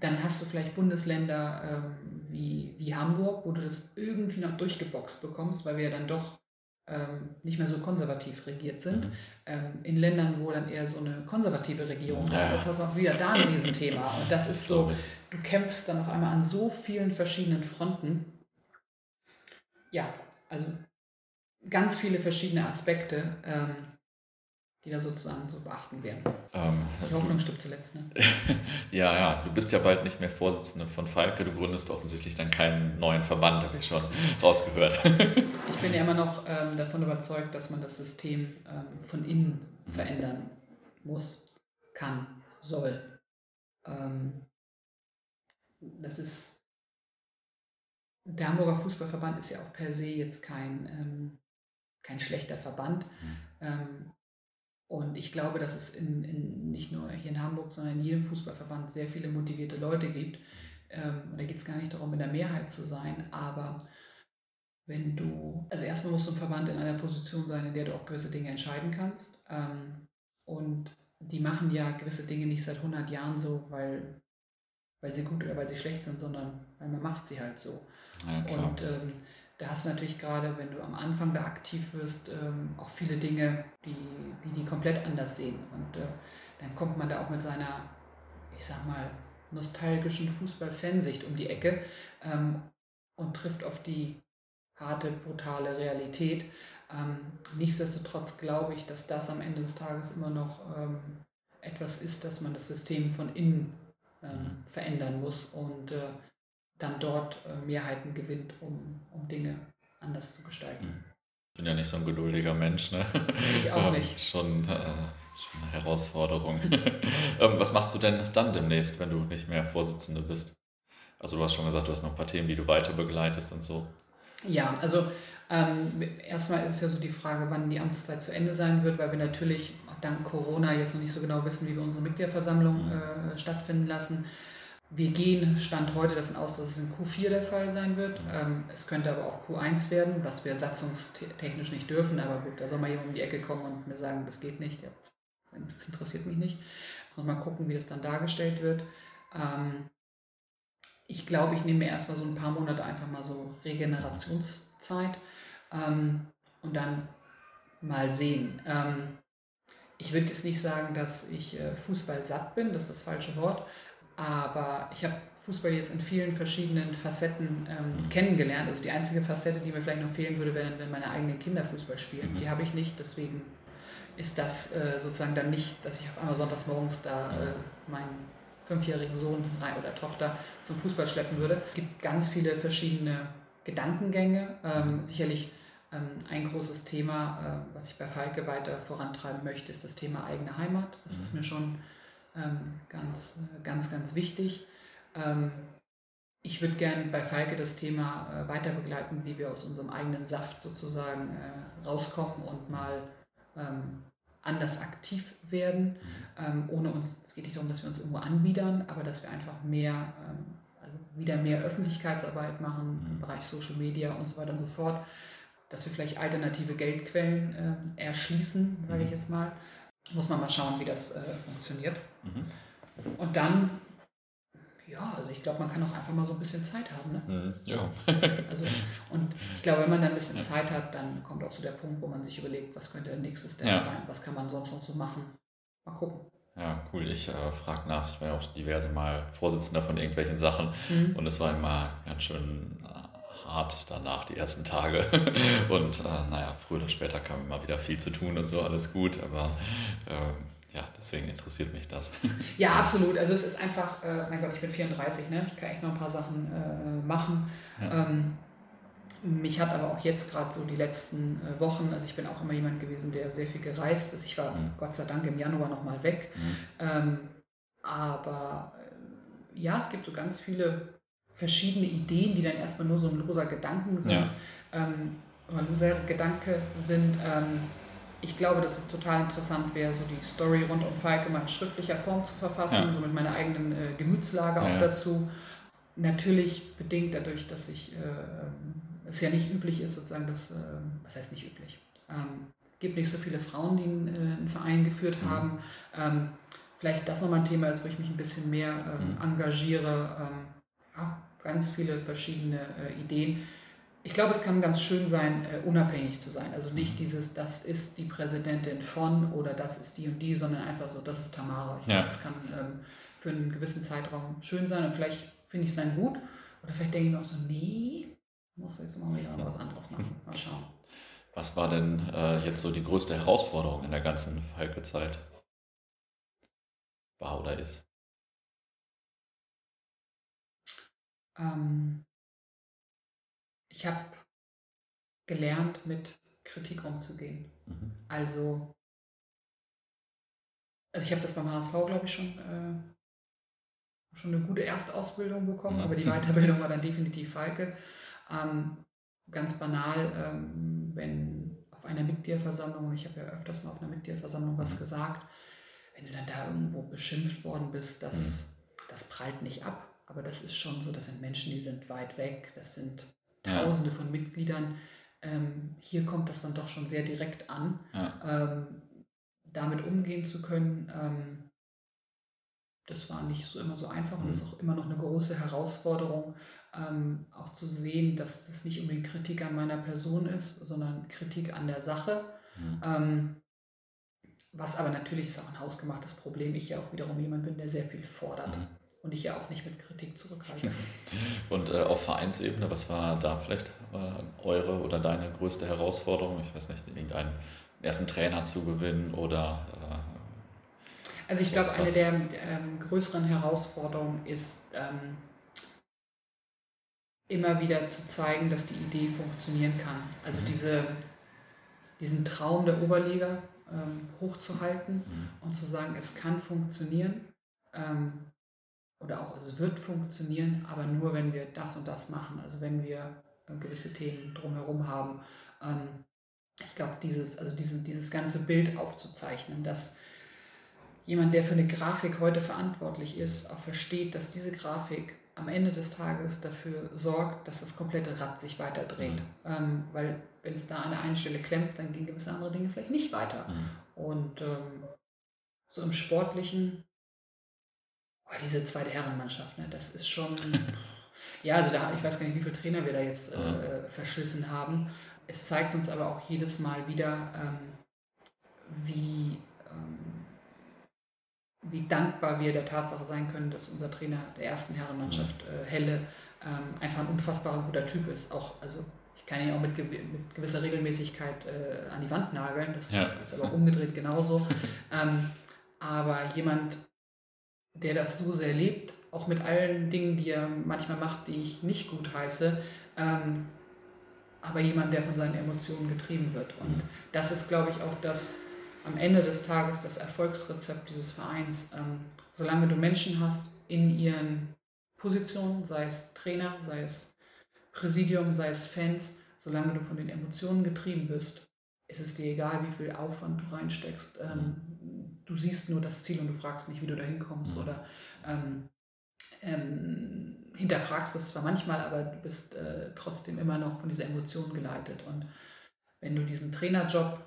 dann hast du vielleicht Bundesländer ähm, wie, wie Hamburg, wo du das irgendwie noch durchgeboxt bekommst, weil wir ja dann doch ähm, nicht mehr so konservativ regiert sind. Mhm. Ähm, in Ländern, wo dann eher so eine konservative Regierung ja. hat, das hast du auch wieder da ein Riesenthema. Und das ist so, du kämpfst dann auf einmal an so vielen verschiedenen Fronten. Ja, also ganz viele verschiedene Aspekte, ähm, die da sozusagen zu beachten wären. Ähm, die Hoffnung stirbt zuletzt. Ne? ja, ja, du bist ja bald nicht mehr Vorsitzende von Falke, du gründest offensichtlich dann keinen neuen Verband, habe ich schon rausgehört. ich bin ja immer noch ähm, davon überzeugt, dass man das System ähm, von innen verändern muss, kann, soll. Ähm, das ist der Hamburger Fußballverband ist ja auch per se jetzt kein, ähm, kein schlechter Verband. Mhm. Ähm, und ich glaube, dass es in, in, nicht nur hier in Hamburg, sondern in jedem Fußballverband sehr viele motivierte Leute gibt. Ähm, und da geht es gar nicht darum, in der Mehrheit zu sein, aber wenn du, also erstmal musst du im Verband in einer Position sein, in der du auch gewisse Dinge entscheiden kannst. Ähm, und die machen ja gewisse Dinge nicht seit 100 Jahren so, weil, weil sie gut oder weil sie schlecht sind, sondern weil man macht sie halt so. Ja, und ähm, da hast du natürlich gerade, wenn du am Anfang da aktiv wirst, ähm, auch viele Dinge, die, die die komplett anders sehen. Und äh, dann kommt man da auch mit seiner, ich sag mal, nostalgischen Fußball-Fansicht um die Ecke ähm, und trifft auf die harte, brutale Realität. Ähm, nichtsdestotrotz glaube ich, dass das am Ende des Tages immer noch ähm, etwas ist, dass man das System von innen ähm, mhm. verändern muss und äh, dann dort äh, Mehrheiten gewinnt, um, um Dinge anders zu gestalten. Hm. Ich bin ja nicht so ein geduldiger Mensch, ne? Ich auch nicht. schon, äh, schon eine Herausforderung. ähm, was machst du denn dann demnächst, wenn du nicht mehr Vorsitzende bist? Also du hast schon gesagt, du hast noch ein paar Themen, die du weiter begleitest und so. Ja, also ähm, erstmal ist es ja so die Frage, wann die Amtszeit zu Ende sein wird, weil wir natürlich dank Corona jetzt noch nicht so genau wissen, wie wir unsere Mitgliederversammlung mhm. äh, stattfinden lassen. Wir gehen Stand heute davon aus, dass es in Q4 der Fall sein wird. Ähm, es könnte aber auch Q1 werden, was wir satzungstechnisch nicht dürfen. Aber gut, da soll mal jemand um die Ecke kommen und mir sagen, das geht nicht. Ja, das interessiert mich nicht. Muss mal gucken, wie das dann dargestellt wird. Ähm, ich glaube, ich nehme mir erstmal so ein paar Monate einfach mal so Regenerationszeit ähm, und dann mal sehen. ich würde jetzt nicht sagen, dass ich äh, Fußball satt bin, das ist das falsche Wort, aber ich habe Fußball jetzt in vielen verschiedenen Facetten ähm, kennengelernt. Also die einzige Facette, die mir vielleicht noch fehlen würde, wäre, wenn meine eigenen Kinder Fußball spielen. Mhm. Die habe ich nicht, deswegen ist das äh, sozusagen dann nicht, dass ich auf einmal sonntags morgens da äh, meinen fünfjährigen Sohn oder Tochter zum Fußball schleppen würde. Es gibt ganz viele verschiedene Gedankengänge. Ähm, mhm. sicherlich Ähm, ein großes Thema, äh, was ich bei Falke weiter vorantreiben möchte, ist das Thema eigene Heimat. Das ist mhm. mir schon ganz, ganz, ganz wichtig. Ähm, ich würde gerne bei Falke das Thema äh, weiter begleiten, wie wir aus unserem eigenen Saft sozusagen äh, rauskommen und mal anders aktiv werden, mhm. ohne uns, es geht nicht darum, dass wir uns irgendwo anbiedern, aber dass wir einfach mehr, also wieder mehr Öffentlichkeitsarbeit machen im mhm. Bereich Social Media und so weiter und so fort dass wir vielleicht alternative Geldquellen äh, erschließen, sage ich mhm. jetzt mal. Muss man mal schauen, wie das funktioniert. Mhm. Und dann, ja, also ich glaube, man kann auch einfach mal so ein bisschen Zeit haben. Ne? Mhm. Ja. also, und ich glaube, wenn man dann ein bisschen ja. Zeit hat, dann kommt auch zu so der Punkt, wo man sich überlegt, was könnte der nächste Step ja. sein, was kann man sonst noch so machen. Mal gucken. Ja, cool. Ich äh, frage nach. Ich war ja auch diverse Mal Vorsitzender von irgendwelchen Sachen mhm. und es war immer ganz schön äh, hart danach, die ersten Tage. Und äh, naja, früher oder später kam immer wieder viel zu tun und so, alles gut, aber äh, ja, deswegen interessiert mich das. Ja, absolut. Also es ist einfach, äh, mein Gott, ich bin 34, ne? ich kann echt noch ein paar Sachen äh, machen. Ja. Ähm, mich hat aber auch jetzt gerade so die letzten äh, Wochen, also ich bin auch immer jemand gewesen, der sehr viel gereist ist. Ich war mhm. Gott sei Dank im Januar nochmal weg. Mhm. Ähm, aber äh, ja, es gibt so ganz viele verschiedene Ideen, die dann erstmal nur so ein loser Gedanken sind, ja. ähm, oder loser Gedanke sind. Ähm, ich glaube, dass es total interessant wäre, so die Story rund um Falke mal in schriftlicher Form zu verfassen, ja. so mit meiner eigenen äh, Gemütslage ja, auch dazu. Natürlich bedingt dadurch, dass ich, äh, es ja nicht üblich ist, sozusagen, dass, äh, was heißt nicht üblich? Ähm, gibt nicht so viele Frauen, die einen, äh, einen Verein geführt mhm. haben. Ähm, vielleicht das nochmal ein Thema ist, wo ich mich ein bisschen mehr ähm, mhm. engagiere. Ähm, ja, ganz viele verschiedene äh, Ideen. Ich glaube, es kann ganz schön sein, äh, unabhängig zu sein. Also nicht dieses, das ist die Präsidentin von oder das ist die und die, sondern einfach so, das ist Tamara. Ich ja. glaube, das kann ähm, für einen gewissen Zeitraum schön sein und vielleicht finde ich es dann gut. Oder vielleicht denke ich mir auch so, nee, muss jetzt mal wieder was anderes machen. Mal schauen. Was war denn äh, jetzt so die größte Herausforderung in der ganzen Falke-Zeit? War oder ist? Ähm, ich habe gelernt, mit Kritik umzugehen. Mhm. Also, also ich habe das beim HSV, glaube ich, schon, äh, schon eine gute Erstausbildung bekommen, mhm. aber die Weiterbildung war dann definitiv Falke. Ähm, ganz banal, ähm, wenn auf einer Mitgliederversammlung, ich habe ja öfters mal auf einer Mitgliederversammlung was mhm. gesagt, wenn du dann da irgendwo beschimpft worden bist, das, mhm. das prallt nicht ab. Aber das ist schon so, das sind Menschen, die sind weit weg, das sind Tausende ja. von Mitgliedern. Ähm, hier kommt das dann doch schon sehr direkt an, ja. ähm, damit umgehen zu können. Ähm, das war nicht so immer so einfach mhm. und ist auch immer noch eine große Herausforderung, ähm, auch zu sehen, dass das nicht unbedingt Kritik an meiner Person ist, sondern Kritik an der Sache. Mhm. Ähm, was aber natürlich ist auch ein hausgemachtes Problem. Ich ja auch wiederum jemand bin, der sehr viel fordert. Mhm und ich ja auch nicht mit Kritik zurückhalte. und äh, auf Vereinsebene, was war da vielleicht äh, eure oder deine größte Herausforderung? Ich weiß nicht, irgendeinen ersten Trainer zu gewinnen oder. Äh, also, ich glaube, eine der ähm, größeren Herausforderungen ist, ähm, immer wieder zu zeigen, dass die Idee funktionieren kann. Also, mhm. diese, diesen Traum der Oberliga ähm, hochzuhalten mhm. und zu sagen, es kann funktionieren. Ähm, oder auch es wird funktionieren, aber nur wenn wir das und das machen, also wenn wir äh, gewisse Themen drumherum haben. Ähm, ich glaube, dieses, also dieses, dieses ganze Bild aufzuzeichnen, dass jemand, der für eine Grafik heute verantwortlich ist, auch versteht, dass diese Grafik am Ende des Tages dafür sorgt, dass das komplette Rad sich weiter dreht. Mhm. Ähm, weil wenn es da an der einen Stelle klemmt, dann gehen gewisse andere Dinge vielleicht nicht weiter. Mhm. Und ähm, so im Sportlichen Oh, diese zweite Herrenmannschaft, ne, das ist schon. ja, also da, ich weiß gar nicht, wie viele Trainer wir da jetzt äh, verschlissen haben. Es zeigt uns aber auch jedes Mal wieder, ähm, wie, ähm, wie dankbar wir der Tatsache sein können, dass unser Trainer der ersten Herrenmannschaft, äh, Helle, ähm, einfach ein unfassbar guter Typ ist. Auch, also ich kann ihn auch mit, mit gewisser Regelmäßigkeit äh, an die Wand nageln, das ja. ist aber umgedreht genauso. ähm, aber jemand, der das so sehr lebt, auch mit allen Dingen, die er manchmal macht, die ich nicht gut heiße, ähm, aber jemand, der von seinen Emotionen getrieben wird. Und das ist, glaube ich, auch das am Ende des Tages das Erfolgsrezept dieses Vereins. Ähm, solange du Menschen hast in ihren Positionen, sei es Trainer, sei es Präsidium, sei es Fans, solange du von den Emotionen getrieben bist, ist es dir egal, wie viel Aufwand du reinsteckst. Ähm, du siehst nur das Ziel und du fragst nicht, wie du da hinkommst oder ähm, ähm, hinterfragst es zwar manchmal, aber du bist äh, trotzdem immer noch von dieser Emotion geleitet. Und wenn du diesen Trainerjob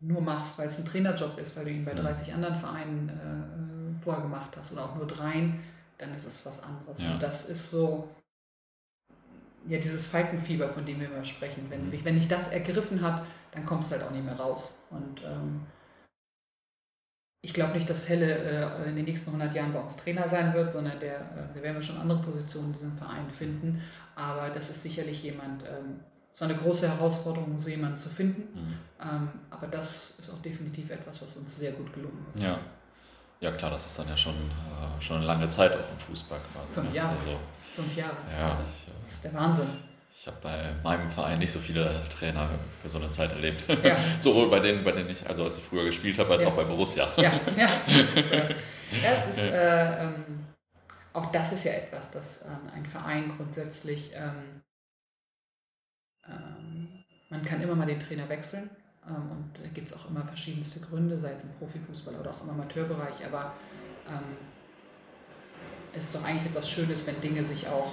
nur machst, weil es ein Trainerjob ist, weil du ihn bei 30 anderen Vereinen äh, vorher gemacht hast oder auch nur dreien, dann ist es was anderes. Ja. Und das ist so, ja, dieses Falkenfieber, von dem wir immer sprechen. Wenn, mhm. wenn dich das ergriffen hat, dann kommst du halt auch nicht mehr raus. Und ähm, ich glaube nicht, dass Helle äh, in den nächsten 100 Jahren bei uns Trainer sein wird, sondern der, äh, da werden wir schon andere Positionen in diesem Verein finden. Aber das ist sicherlich jemand, ähm, so eine große Herausforderung, so jemanden zu finden. Mhm. Ähm, aber das ist auch definitiv etwas, was uns sehr gut gelungen ist. Ja, ja klar, das ist dann ja schon, äh, schon eine lange Zeit auch im Fußball quasi. Fünf ne? Jahre. Also, Fünf Jahre. Ja, also, äh, das ist der Wahnsinn. Ich habe bei meinem Verein nicht so viele Trainer für so eine Zeit erlebt. Ja. Sowohl bei denen, bei denen ich, also als ich früher gespielt habe, als ja. auch bei Borussia. Ja, ja. Das ist, äh, ja, es ist, äh, ähm, auch das ist ja etwas, das ähm, ein Verein grundsätzlich ähm, ähm, man kann immer mal den Trainer wechseln ähm, und da gibt es auch immer verschiedenste Gründe, sei es im Profifußball oder auch im Amateurbereich, aber ähm, es ist doch eigentlich etwas Schönes, wenn Dinge sich auch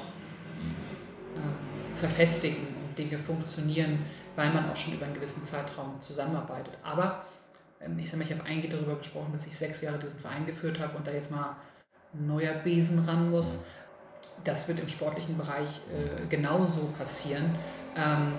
verfestigen und Dinge funktionieren, weil man auch schon über einen gewissen Zeitraum zusammenarbeitet. Aber ähm, ich sage mal, ich habe eigentlich darüber gesprochen, dass ich sechs Jahre diesen Verein geführt habe und da jetzt mal ein neuer Besen ran muss. Das wird im sportlichen Bereich äh, genauso passieren. Ähm,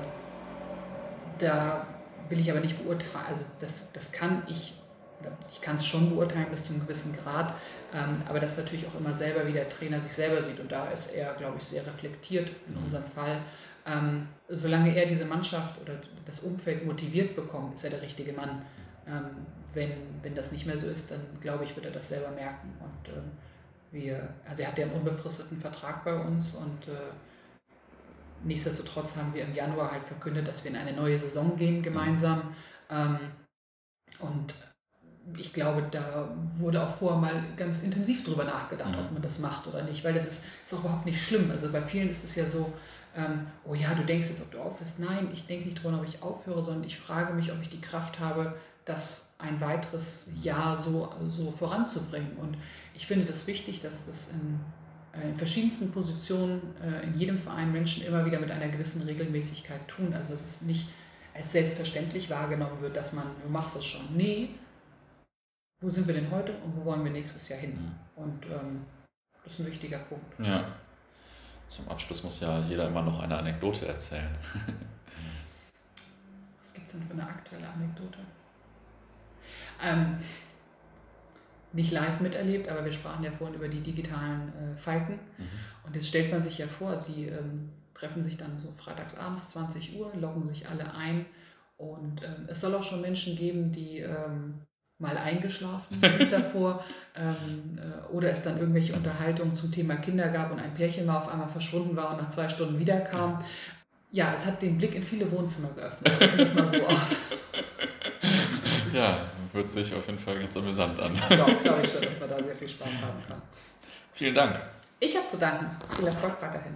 da will ich aber nicht beurteilen, also das, das kann ich, oder ich kann es schon beurteilen bis zu einem gewissen Grad, ähm, aber das ist natürlich auch immer selber, wie der Trainer sich selber sieht und da ist er, glaube ich, sehr reflektiert in mhm. unserem Fall. Ähm, solange er diese Mannschaft oder das Umfeld motiviert bekommt, ist er der richtige Mann. Ähm, wenn, wenn das nicht mehr so ist, dann glaube ich, wird er das selber merken. Und ähm, wir, also er hat ja einen unbefristeten Vertrag bei uns und äh, Nichtsdestotrotz haben wir im Januar halt verkündet, dass wir in eine neue Saison gehen gemeinsam. Ähm, und ich glaube, da wurde auch vorher mal ganz intensiv drüber nachgedacht, ob man das macht oder nicht, weil das ist, ist auch überhaupt nicht schlimm. Also bei vielen ist es ja so, ähm, oh ja, du denkst jetzt, ob du aufhörst. Nein, ich denke nicht darüber, ob ich aufhöre, sondern ich frage mich, ob ich die Kraft habe, das ein weiteres Jahr so, so voranzubringen. Und ich finde das wichtig, dass das in äh, in verschiedensten Positionen äh, in jedem Verein Menschen immer wieder mit einer gewissen Regelmäßigkeit tun. Also dass es nicht als selbstverständlich wahrgenommen wird, dass man, du machst es schon. Nee, wo sind wir denn heute und wo wollen wir nächstes Jahr hin? Mhm. Und ähm, das ist ein wichtiger Punkt. Ja. Zum Abschluss muss ja jeder immer noch eine Anekdote erzählen. Was gibt es denn für eine aktuelle Anekdote? Ähm, nicht live miterlebt, aber wir sprachen ja vorhin über die digitalen äh, Falken. Mhm. Und jetzt stellt man sich ja vor, sie ähm, treffen sich dann so freitagsabends 20 Uhr, loggen sich alle ein. Und ähm, es soll auch schon Menschen geben, die ähm, mal eingeschlafen davor ähm, äh, oder es dann irgendwelche Unterhaltungen zum Thema Kinder gab und ein Pärchen mal auf einmal verschwunden war und nach zwei Stunden wiederkam. Ja, es hat den Blick in viele Wohnzimmer geöffnet. Das mal so aus. Ja, hört sich auf jeden Fall ganz amüsant an. Doch, glaube ich schon, dass man da sehr viel Spaß haben kann. Vielen Dank. Ich habe zu danken. Viel Erfolg weiterhin.